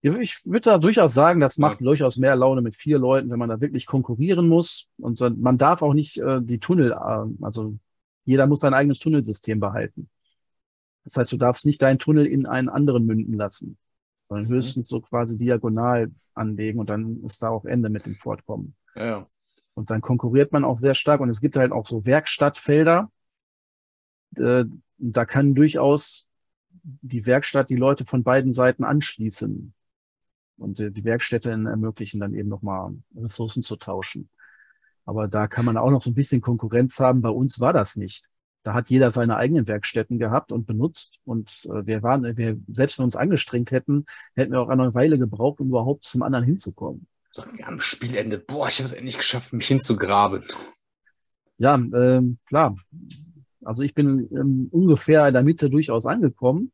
Ich würde da durchaus sagen, das macht ja. durchaus mehr Laune mit vier Leuten, wenn man da wirklich konkurrieren muss. Und man darf auch nicht äh, die Tunnel, äh, also jeder muss sein eigenes Tunnelsystem behalten. Das heißt, du darfst nicht deinen Tunnel in einen anderen münden lassen, sondern mhm. höchstens so quasi diagonal anlegen und dann ist da auch Ende mit dem Fortkommen. Ja. Und dann konkurriert man auch sehr stark und es gibt halt auch so Werkstattfelder, äh, da kann durchaus die Werkstatt die Leute von beiden Seiten anschließen. Und äh, die Werkstätte ermöglichen dann eben nochmal Ressourcen zu tauschen. Aber da kann man auch noch so ein bisschen Konkurrenz haben. Bei uns war das nicht. Da hat jeder seine eigenen Werkstätten gehabt und benutzt. Und äh, wir waren, wir, selbst wenn wir uns angestrengt hätten, hätten wir auch eine Weile gebraucht, um überhaupt zum anderen hinzukommen. So, am Spielende, boah, ich habe es endlich geschafft, mich hinzugraben. Ja, äh, klar. Also ich bin ähm, ungefähr in der Mitte durchaus angekommen.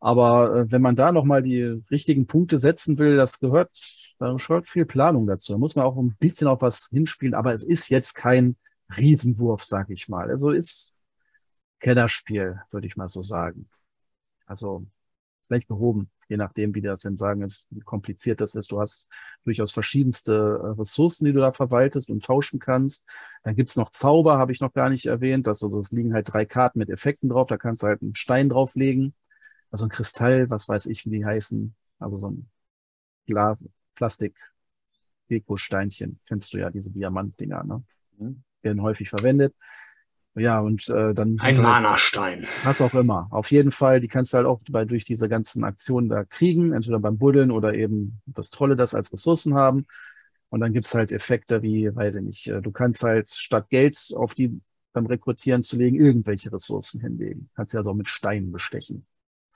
Aber äh, wenn man da nochmal die richtigen Punkte setzen will, das gehört, da gehört viel Planung dazu. Da muss man auch ein bisschen auf was hinspielen, aber es ist jetzt kein Riesenwurf, sag ich mal. Also ist Kennerspiel, würde ich mal so sagen. Also vielleicht behoben, je nachdem, wie das denn sagen, ist, wie kompliziert das ist. Du hast durchaus verschiedenste äh, Ressourcen, die du da verwaltest und tauschen kannst. Dann gibt's noch Zauber, habe ich noch gar nicht erwähnt. Also es liegen halt drei Karten mit Effekten drauf, da kannst du halt einen Stein drauflegen. Also ein Kristall, was weiß ich, wie die heißen. Also so ein Glas, Plastik, Deko-Steinchen. Kennst du ja, diese Diamantdinger, ne? Mhm. Werden häufig verwendet. Ja, und äh, dann. Ein Mana-Stein. Was auch immer. Auf jeden Fall, die kannst du halt auch bei, durch diese ganzen Aktionen da kriegen, entweder beim Buddeln oder eben das Trolle das als Ressourcen haben. Und dann gibt's halt Effekte wie, weiß ich nicht, äh, du kannst halt statt Geld auf die beim Rekrutieren zu legen, irgendwelche Ressourcen hinlegen. Kannst ja also auch mit Steinen bestechen.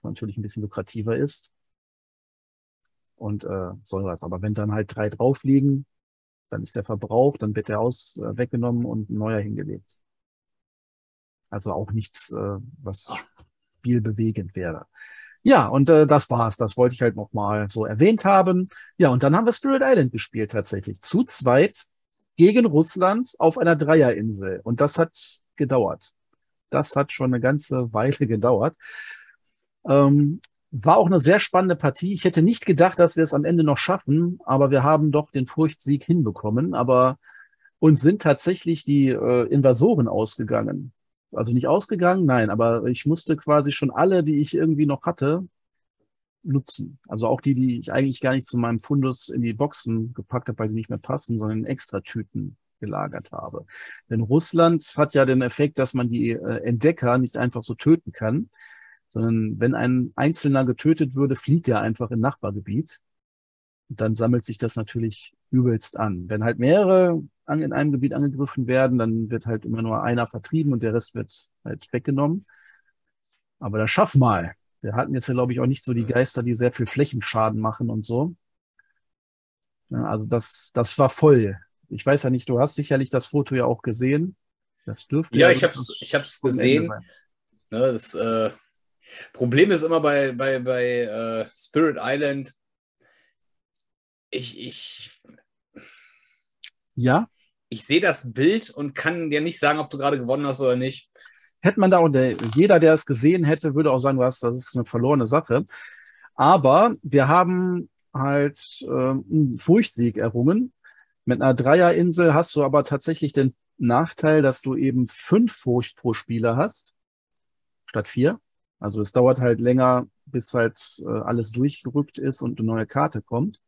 Natürlich ein bisschen lukrativer ist. Und äh, soll was. Aber wenn dann halt drei drauf liegen, dann ist der Verbrauch, dann wird der aus äh, weggenommen und ein neuer hingelegt. Also auch nichts, äh, was spielbewegend wäre. Ja, und äh, das war's. Das wollte ich halt noch mal so erwähnt haben. Ja, und dann haben wir Spirit Island gespielt tatsächlich. Zu zweit gegen Russland auf einer Dreierinsel. Und das hat gedauert. Das hat schon eine ganze Weile gedauert. Ähm, war auch eine sehr spannende Partie. Ich hätte nicht gedacht, dass wir es am Ende noch schaffen, aber wir haben doch den Furchtsieg hinbekommen. Aber uns sind tatsächlich die äh, Invasoren ausgegangen. Also nicht ausgegangen, nein, aber ich musste quasi schon alle, die ich irgendwie noch hatte, nutzen. Also auch die, die ich eigentlich gar nicht zu meinem Fundus in die Boxen gepackt habe, weil sie nicht mehr passen, sondern in extra Tüten gelagert habe. Denn Russland hat ja den Effekt, dass man die äh, Entdecker nicht einfach so töten kann, sondern wenn ein Einzelner getötet würde, flieht er einfach in Nachbargebiet. Und dann sammelt sich das natürlich übelst an. Wenn halt mehrere in einem Gebiet angegriffen werden, dann wird halt immer nur einer vertrieben und der Rest wird halt weggenommen. Aber das schaff mal. Wir hatten jetzt ja, glaube ich, auch nicht so die Geister, die sehr viel Flächenschaden machen und so. Ja, also das, das war voll. Ich weiß ja nicht, du hast sicherlich das Foto ja auch gesehen. Das dürfte ja. Ja, ich habe es ich hab's gesehen. Ne, das äh, Problem ist immer bei, bei, bei äh, Spirit Island, ich, ich, ja. Ich sehe das Bild und kann dir nicht sagen, ob du gerade gewonnen hast oder nicht hätte man da, und der, jeder, der es gesehen hätte, würde auch sagen, was, das ist eine verlorene Sache. Aber wir haben halt äh, einen Furchtsieg errungen. Mit einer Dreierinsel hast du aber tatsächlich den Nachteil, dass du eben fünf Furcht pro Spieler hast, statt vier. Also es dauert halt länger, bis halt äh, alles durchgerückt ist und eine neue Karte kommt.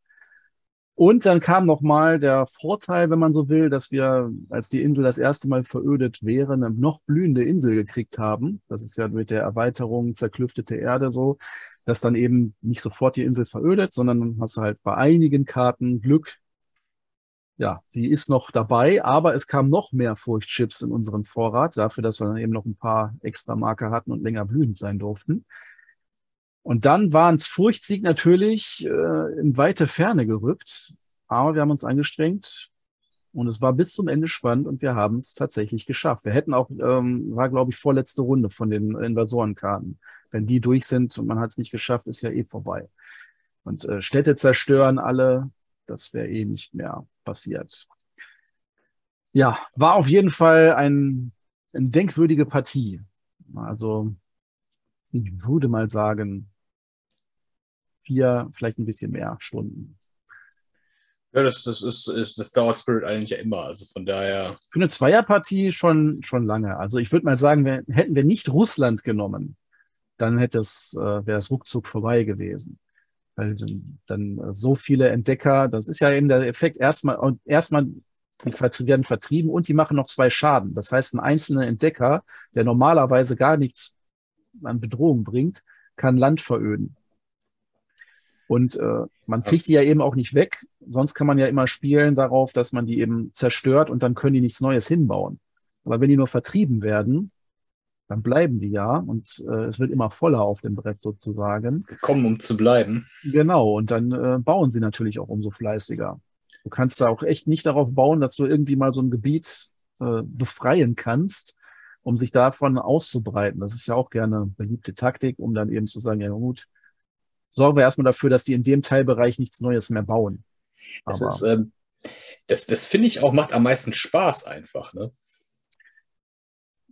Und dann kam nochmal der Vorteil, wenn man so will, dass wir, als die Insel das erste Mal verödet wäre, eine noch blühende Insel gekriegt haben. Das ist ja mit der Erweiterung zerklüftete Erde so, dass dann eben nicht sofort die Insel verödet, sondern hast du halt bei einigen Karten Glück. Ja, sie ist noch dabei, aber es kam noch mehr Furchtchips in unseren Vorrat, dafür, dass wir dann eben noch ein paar extra Marker hatten und länger blühend sein durften. Und dann war uns Furchtsieg natürlich äh, in weite Ferne gerückt. Aber wir haben uns angestrengt und es war bis zum Ende spannend und wir haben es tatsächlich geschafft. Wir hätten auch, ähm, war glaube ich vorletzte Runde von den Invasorenkarten. Wenn die durch sind und man hat es nicht geschafft, ist ja eh vorbei. Und äh, Städte zerstören alle, das wäre eh nicht mehr passiert. Ja, war auf jeden Fall ein, eine denkwürdige Partie. Also ich würde mal sagen, vier, vielleicht ein bisschen mehr Stunden. Ja, das, das, ist, ist, das dauert Spirit eigentlich ja immer. Also von daher. Für eine Zweierpartie schon, schon lange. Also ich würde mal sagen, wir, hätten wir nicht Russland genommen, dann hätte es, äh, wäre es ruckzuck vorbei gewesen. Weil dann, so viele Entdecker, das ist ja eben der Effekt, erstmal, erstmal, die werden vertrieben und die machen noch zwei Schaden. Das heißt, ein einzelner Entdecker, der normalerweise gar nichts an Bedrohung bringt, kann Land veröden. Und äh, man kriegt die ja eben auch nicht weg. Sonst kann man ja immer spielen darauf, dass man die eben zerstört und dann können die nichts Neues hinbauen. Aber wenn die nur vertrieben werden, dann bleiben die ja und äh, es wird immer voller auf dem Brett sozusagen. Kommen, um zu bleiben. Genau, und dann äh, bauen sie natürlich auch umso fleißiger. Du kannst da auch echt nicht darauf bauen, dass du irgendwie mal so ein Gebiet äh, befreien kannst, um sich davon auszubreiten. Das ist ja auch gerne beliebte Taktik, um dann eben zu sagen, ja gut, sorgen wir erstmal dafür, dass die in dem Teilbereich nichts Neues mehr bauen. Das, ist, ähm, das, das finde ich auch, macht am meisten Spaß einfach, ne?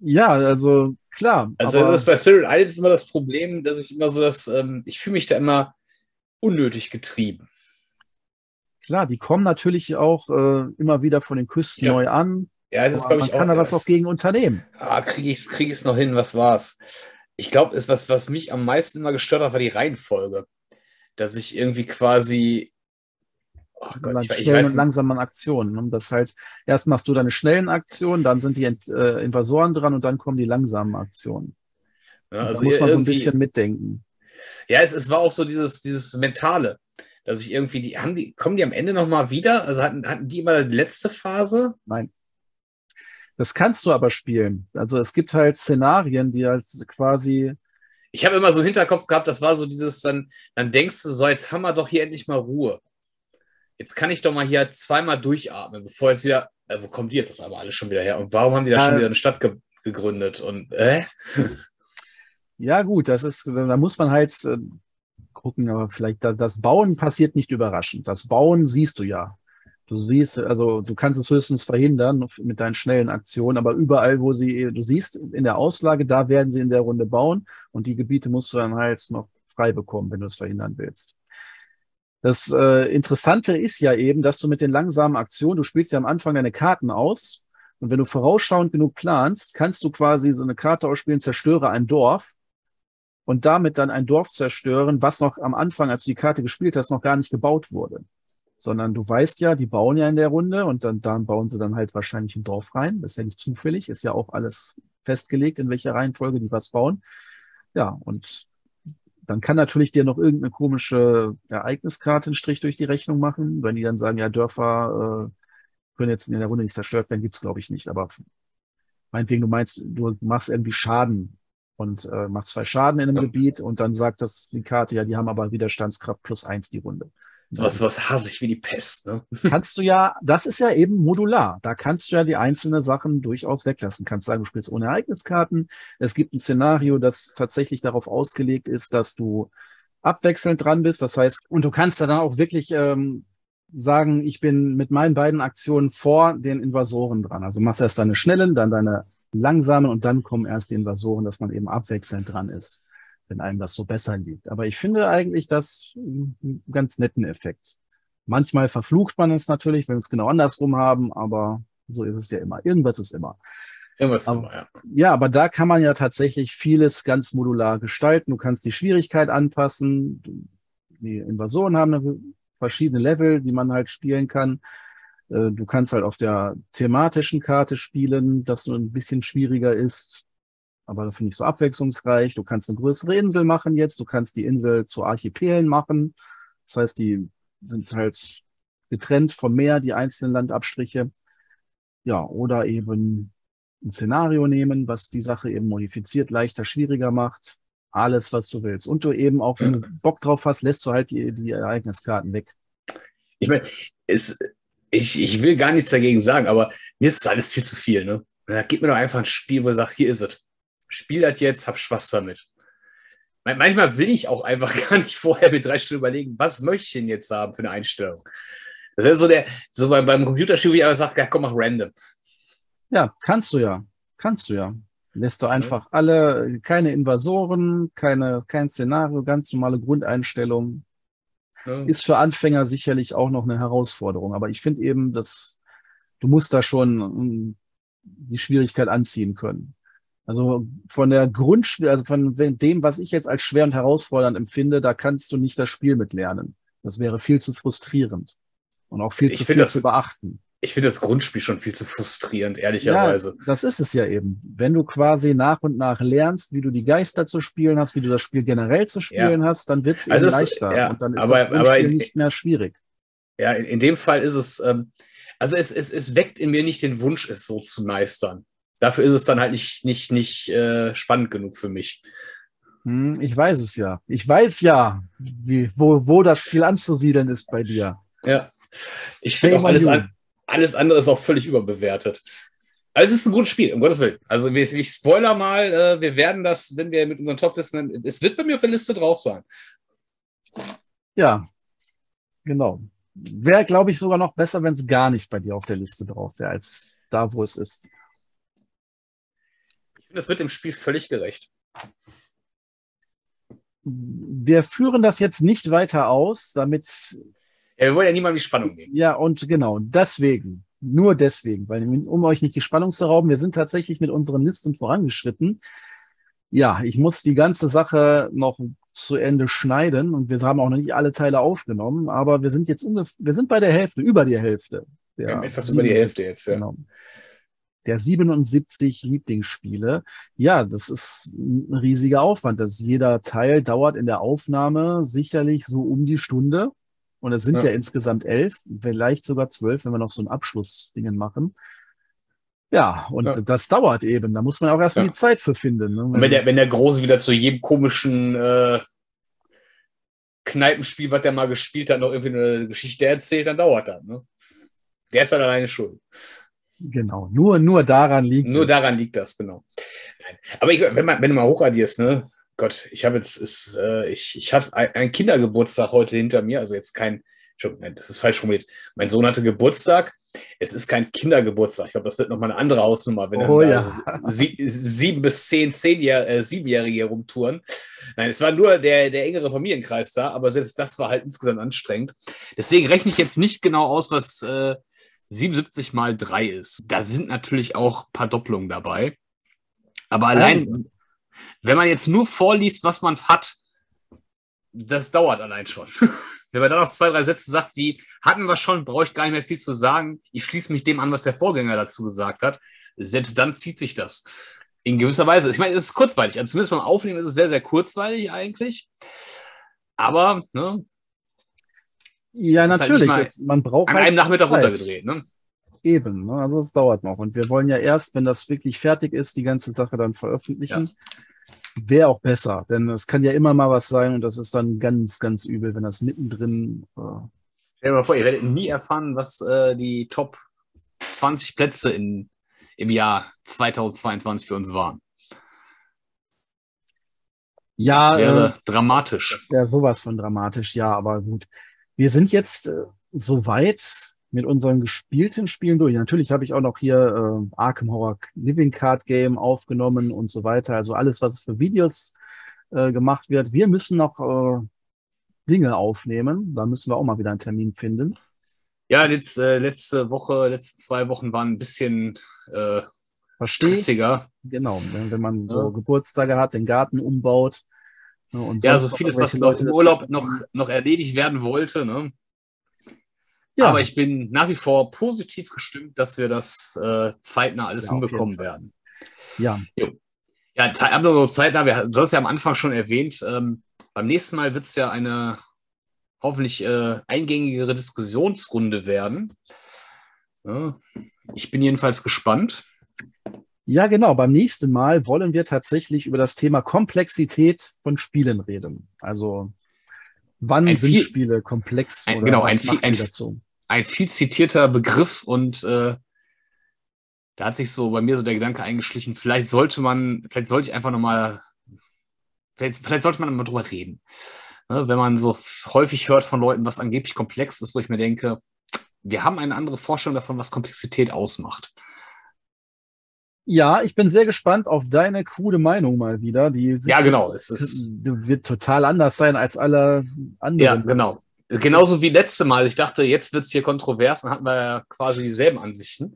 Ja, also klar. Also das bei Spirit Island ist immer das Problem, dass ich immer so das, ähm, ich fühle mich da immer unnötig getrieben. Klar, die kommen natürlich auch äh, immer wieder von den Küsten ja. neu an. Ja, das ist, glaube ich, man kann da was auch gegen unternehmen. Ah, kriege ich es krieg noch hin, was war's? ich glaube, was, was mich am meisten immer gestört hat, war die Reihenfolge. Dass ich irgendwie quasi. Oh Gott, ich, schnellen und langsamen Aktionen. Ne? Das heißt, erst machst du deine schnellen Aktionen, dann sind die äh, Invasoren dran und dann kommen die langsamen Aktionen. Ja, also da muss man so ein bisschen mitdenken. Ja, es, es war auch so dieses, dieses Mentale, dass ich irgendwie, die, haben die, kommen die am Ende nochmal wieder? Also hatten, hatten die immer die letzte Phase? Nein. Das kannst du aber spielen. Also es gibt halt Szenarien, die halt quasi. Ich habe immer so einen Hinterkopf gehabt, das war so dieses, dann, dann denkst du, so, jetzt haben wir doch hier endlich mal Ruhe. Jetzt kann ich doch mal hier zweimal durchatmen, bevor jetzt wieder, äh, wo kommen die jetzt auf einmal alle schon wieder her? Und warum haben die da ja, schon wieder eine Stadt ge gegründet? Und, äh? Ja, gut, das ist, da muss man halt äh, gucken, aber vielleicht da, das Bauen passiert nicht überraschend. Das Bauen siehst du ja. Du siehst, also du kannst es höchstens verhindern mit deinen schnellen Aktionen, aber überall, wo sie, du siehst in der Auslage, da werden sie in der Runde bauen und die Gebiete musst du dann halt noch frei bekommen, wenn du es verhindern willst. Das äh, Interessante ist ja eben, dass du mit den langsamen Aktionen, du spielst ja am Anfang deine Karten aus und wenn du vorausschauend genug planst, kannst du quasi so eine Karte ausspielen, zerstöre ein Dorf und damit dann ein Dorf zerstören, was noch am Anfang, als du die Karte gespielt hast, noch gar nicht gebaut wurde. Sondern du weißt ja, die bauen ja in der Runde und dann, dann bauen sie dann halt wahrscheinlich ein Dorf rein. Das ist ja nicht zufällig, ist ja auch alles festgelegt, in welcher Reihenfolge die was bauen. Ja, und dann kann natürlich dir noch irgendeine komische Ereigniskarte einen Strich durch die Rechnung machen. Wenn die dann sagen, ja, Dörfer äh, können jetzt in der Runde nicht zerstört werden, gibt's glaube ich nicht. Aber meinetwegen, du meinst, du machst irgendwie Schaden und äh, machst zwei Schaden in einem ja. Gebiet und dann sagt das die Karte, ja, die haben aber Widerstandskraft plus eins die Runde. Was, was hasse ich wie die Pest, ne? Kannst du ja, das ist ja eben modular. Da kannst du ja die einzelnen Sachen durchaus weglassen. Kannst sagen, du spielst ohne Ereigniskarten. Es gibt ein Szenario, das tatsächlich darauf ausgelegt ist, dass du abwechselnd dran bist. Das heißt, und du kannst dann auch wirklich ähm, sagen, ich bin mit meinen beiden Aktionen vor den Invasoren dran. Also machst erst deine schnellen, dann deine langsamen und dann kommen erst die Invasoren, dass man eben abwechselnd dran ist, wenn einem das so besser liegt. Aber ich finde eigentlich das einen ganz netten Effekt. Manchmal verflucht man es natürlich, wenn wir es genau andersrum haben, aber so ist es ja immer. Irgendwas ist immer. Irgendwas aber, immer, ja. Ja, aber da kann man ja tatsächlich vieles ganz modular gestalten. Du kannst die Schwierigkeit anpassen. Die Invasoren haben verschiedene Level, die man halt spielen kann. Äh, du kannst halt auf der thematischen Karte spielen, das so ein bisschen schwieriger ist, aber finde ich so abwechslungsreich. Du kannst eine größere Insel machen jetzt, du kannst die Insel zu Archipelen machen. Das heißt, die sind halt getrennt vom Meer, die einzelnen Landabstriche. Ja, oder eben ein Szenario nehmen, was die Sache eben modifiziert, leichter, schwieriger macht. Alles, was du willst. Und du eben auch, wenn du Bock drauf hast, lässt du halt die, die Ereigniskarten weg. Ich meine, es, ich, ich will gar nichts dagegen sagen, aber mir ist alles viel zu viel. Ne? Da gibt mir doch einfach ein Spiel, wo er sagt, hier ist es. Spiel das jetzt, hab Spaß damit. Manchmal will ich auch einfach gar nicht vorher mit drei Stunden überlegen, was möchte ich denn jetzt haben für eine Einstellung. Das ist so der, so beim, beim Computerspiel, wie ich aber sage, ja, komm, mach random. Ja, kannst du ja. Kannst du ja. Lässt du einfach ja. alle, keine Invasoren, keine, kein Szenario, ganz normale Grundeinstellungen. Ja. Ist für Anfänger sicherlich auch noch eine Herausforderung. Aber ich finde eben, dass du musst da schon um, die Schwierigkeit anziehen können. Also von der Grundspiel, also von dem, was ich jetzt als schwer und herausfordernd empfinde, da kannst du nicht das Spiel mit lernen. Das wäre viel zu frustrierend und auch viel ich zu viel das, zu beachten. Ich finde das Grundspiel schon viel zu frustrierend, ehrlicherweise. Ja, das ist es ja eben. Wenn du quasi nach und nach lernst, wie du die Geister zu spielen hast, wie du das Spiel generell zu spielen ja. hast, dann wird es also eben leichter ja, und dann ist aber, das in, nicht mehr schwierig. Ja, in, in dem Fall ist es, ähm, also es, es, es weckt in mir nicht den Wunsch, es so zu meistern. Dafür ist es dann halt nicht, nicht, nicht äh, spannend genug für mich. Hm, ich weiß es ja. Ich weiß ja, wie, wo, wo das Spiel anzusiedeln ist bei dir. Ja. Ich finde auch alles, an, alles andere ist auch völlig überbewertet. Also es ist ein gutes Spiel, um Gottes Willen. Also ich, ich spoiler mal, äh, wir werden das, wenn wir mit unseren Top-Listen, es wird bei mir auf der Liste drauf sein. Ja, genau. Wäre, glaube ich, sogar noch besser, wenn es gar nicht bei dir auf der Liste drauf wäre, als da, wo es ist. Ich finde, es wird dem Spiel völlig gerecht. Wir führen das jetzt nicht weiter aus, damit ja, wir wollen ja niemandem die Spannung geben. Ja, und genau, deswegen, nur deswegen, weil um euch nicht die Spannung zu rauben, wir sind tatsächlich mit unseren Listen vorangeschritten. Ja, ich muss die ganze Sache noch zu Ende schneiden und wir haben auch noch nicht alle Teile aufgenommen, aber wir sind jetzt ungefähr, wir sind bei der Hälfte, über die Hälfte. Ja, etwas über die Hälfte jetzt, ja. Genau. Der 77 Lieblingsspiele. Ja, das ist ein riesiger Aufwand. dass jeder Teil dauert in der Aufnahme sicherlich so um die Stunde. Und es sind ja. ja insgesamt elf, vielleicht sogar zwölf, wenn wir noch so ein Abschlussdingen machen. Ja, und ja. das dauert eben. Da muss man auch erstmal ja. die Zeit für finden. Ne? Und wenn der, wenn der Große wieder zu jedem komischen äh, Kneipenspiel, was der mal gespielt hat, noch irgendwie eine Geschichte erzählt, dann dauert das. Ne? Der ist dann alleine schuld. Genau, nur, nur daran liegt Nur es. daran liegt das, genau. Aber ich, wenn, man, wenn du mal hochaddierst, ne? Gott, ich habe jetzt, ist, äh, ich, ich hatte einen Kindergeburtstag heute hinter mir, also jetzt kein, das ist falsch formuliert. Mein Sohn hatte Geburtstag. Es ist kein Kindergeburtstag. Ich glaube, das wird nochmal eine andere Hausnummer, wenn Oh, dann ja. sie, sieben bis zehn, zehnjähr, äh, siebenjährige rumtouren. Nein, es war nur der, der engere Familienkreis da, aber selbst das war halt insgesamt anstrengend. Deswegen rechne ich jetzt nicht genau aus, was äh, 77 mal 3 ist. Da sind natürlich auch ein paar Doppelungen dabei. Aber allein, wenn man jetzt nur vorliest, was man hat, das dauert allein schon. Wenn man dann noch zwei, drei Sätze sagt, wie hatten wir schon, brauche ich gar nicht mehr viel zu sagen. Ich schließe mich dem an, was der Vorgänger dazu gesagt hat. Selbst dann zieht sich das. In gewisser Weise. Ich meine, es ist kurzweilig. Also zumindest beim Aufnehmen ist es sehr, sehr kurzweilig eigentlich. Aber ne, Ja, Das halt natürlich. es, man braucht an halt einem Nachmittag Zeit. runtergedreht. Ne? Eben, ne? also es dauert noch. Und wir wollen ja erst, wenn das wirklich fertig ist, die ganze Sache dann veröffentlichen. Wäre auch besser, denn es kann ja immer mal was sein und das ist dann ganz, ganz übel, wenn das mittendrin. Äh, Stell dir mal vor, ihr werdet nie erfahren, was äh, die Top 20 Plätze in, im Jahr 2022 für uns waren. ja, Das wäre äh, dramatisch. ja, sowas von dramatisch, ja, aber gut. Wir sind jetzt äh, soweit mit unseren gespielten Spielen durch. Natürlich habe ich auch noch hier äh, Arkham Horror Living Card Game aufgenommen und so weiter. Also alles, was für Videos äh, gemacht wird. Wir müssen noch äh, Dinge aufnehmen. Da müssen wir auch mal wieder einen Termin finden. Ja, jetzt, äh, letzte Woche, letzte zwei Wochen waren ein bisschen äh, stressiger. Genau, ne, wenn man so Ja. Geburtstage hat, den Garten umbaut. Ne, Ja, so vieles, was Leute im Urlaub noch, noch erledigt werden wollte. Ne? Ja, Aber ich bin nach wie vor positiv gestimmt, dass wir das äh, zeitnah alles Ja, hinbekommen werden. ja, Ja, Ze- aber zeitnah, wir, du hast ja am Anfang schon erwähnt, ähm, beim nächsten Mal wird es ja eine hoffentlich äh, eingängigere Diskussionsrunde werden. Ja, ich bin jedenfalls gespannt. Ja, genau. Beim nächsten Mal wollen wir tatsächlich über das Thema Komplexität von Spielen reden. Also, wann Ein sind viel- Spiele komplex ein- oder genau, was ein ein-? Ein viel zitierter Begriff und äh, da hat sich so bei mir so der Gedanke eingeschlichen, vielleicht sollte man, vielleicht sollte ich einfach nochmal, vielleicht, vielleicht sollte man mal drüber reden. Ne, wenn man so häufig hört von Leuten, was angeblich komplex ist, wo ich mir denke, wir haben eine andere Vorstellung davon, was Komplexität ausmacht. Ja, ich bin sehr gespannt auf deine krude Meinung mal wieder. Die Ja, genau. Es ist, wird total anders sein als alle anderen. ja, genau. Genauso wie letzte Mal. Ich dachte, jetzt wird es hier kontrovers, dann hatten wir ja quasi dieselben Ansichten.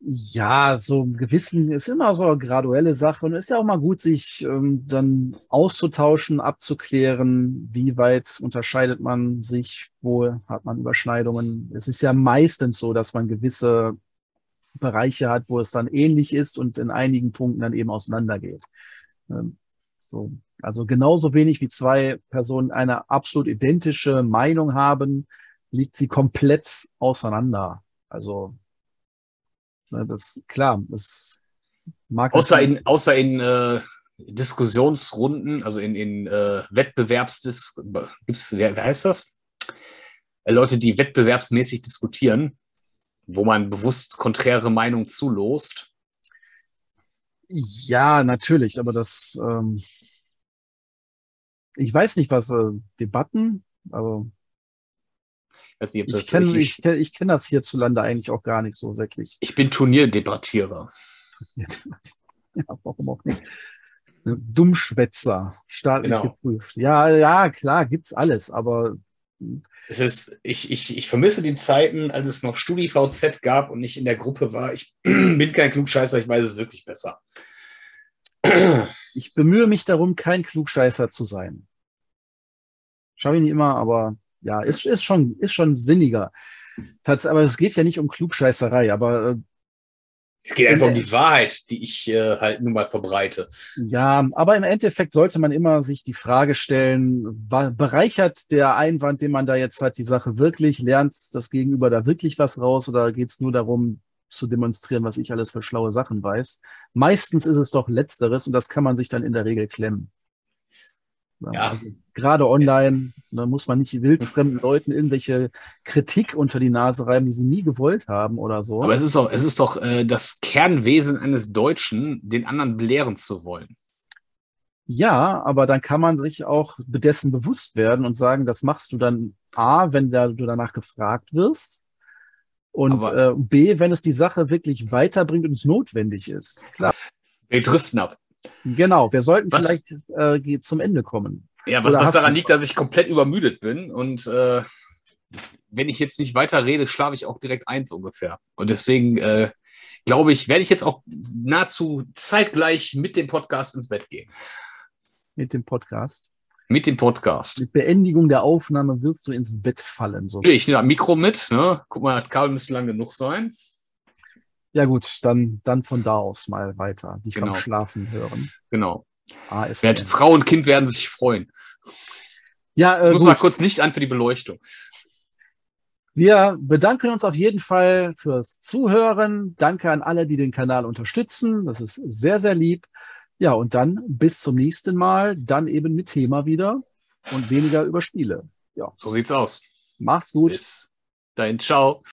Ja, so ein Gewissen ist immer so eine graduelle Sache und ist ja auch mal gut, sich ähm, dann auszutauschen, abzuklären, wie weit unterscheidet man sich, wo hat man Überschneidungen. Es ist ja meistens so, dass man gewisse Bereiche hat, wo es dann ähnlich ist und in einigen Punkten dann eben auseinandergeht. Ähm, so, also genauso wenig wie zwei Personen eine absolut identische Meinung haben, liegt sie komplett auseinander. Also Ne, Das klar, das mag Außer in, außer in äh, Diskussionsrunden, also in, in äh, Wettbewerbsdis, gibt's, wer, wer heißt das? Äh, Leute, die wettbewerbsmäßig diskutieren, wo man bewusst konträre Meinungen zulost. ja, natürlich, aber das, ähm, ich weiß nicht, was äh, Debatten, also Ich, ich kenne ich, ich, ich kenn das hierzulande eigentlich auch gar nicht so wirklich. ich bin Turnierdebattierer. Ja, warum auch nicht? Ne, Dummschwätzer, staatlich Genau. geprüft. Ja, ja, klar, gibt's alles, aber Es ist, ich, ich, ich vermisse die Zeiten, als es noch StudiVZ gab und ich in der Gruppe war. Ich bin kein Klugscheißer, ich weiß es wirklich besser. ich bemühe mich darum, kein Klugscheißer zu sein. Schaffe ich nicht immer, aber ja, ist, ist schon, ist schon sinniger. Aber es geht ja nicht um Klugscheißerei, aber äh, Es geht einfach um die Wahrheit, die ich äh, halt nun mal verbreite. Ja, aber im Endeffekt sollte man immer sich die Frage stellen, bereichert der Einwand, den man da jetzt hat, die Sache wirklich? Lernt das Gegenüber da wirklich was raus oder geht es nur darum, zu demonstrieren, was ich alles für schlaue Sachen weiß? Meistens ist es doch Letzteres und das kann man sich dann in der Regel klemmen. Ja. Also, gerade online, da muss man nicht wildfremden Leuten irgendwelche Kritik unter die Nase reiben, die sie nie gewollt haben oder so. Aber es ist doch, es ist doch äh, das Kernwesen eines Deutschen, den anderen belehren zu wollen. Ja, aber dann kann man sich auch dessen bewusst werden und sagen, das machst du dann A, wenn da, du danach gefragt wirst. Und äh, B, wenn es die Sache wirklich weiterbringt und es notwendig ist. Klar. Wir driften ab. Genau, wir sollten Was- vielleicht äh, zum Ende kommen. Ja, was, was daran liegt, dass ich komplett übermüdet bin und äh, wenn ich jetzt nicht weiter rede, schlafe ich auch direkt eins ungefähr. Und deswegen äh, glaube ich, werde ich jetzt auch nahezu zeitgleich mit dem Podcast ins Bett gehen. Mit dem Podcast. Mit dem Podcast. Mit Beendigung der Aufnahme wirst du ins Bett fallen. So. Ich nehme ein Mikro mit. Ne? Guck mal, das Kabel müsste lang genug sein. Ja gut, dann, dann von da aus mal weiter. Dich Genau. beim Schlafen hören. Genau. Werd, Frau und Kind werden sich freuen. Ja, Ich äh, muss mal gut. kurz Licht an für die Beleuchtung. Wir bedanken uns auf jeden Fall fürs Zuhören. Danke an alle, die den Kanal unterstützen. Das ist sehr, sehr lieb. Ja, und dann bis zum nächsten Mal. Dann eben mit Thema wieder und weniger über Spiele. So sieht's aus. Macht's gut. Bis dahin. Ciao.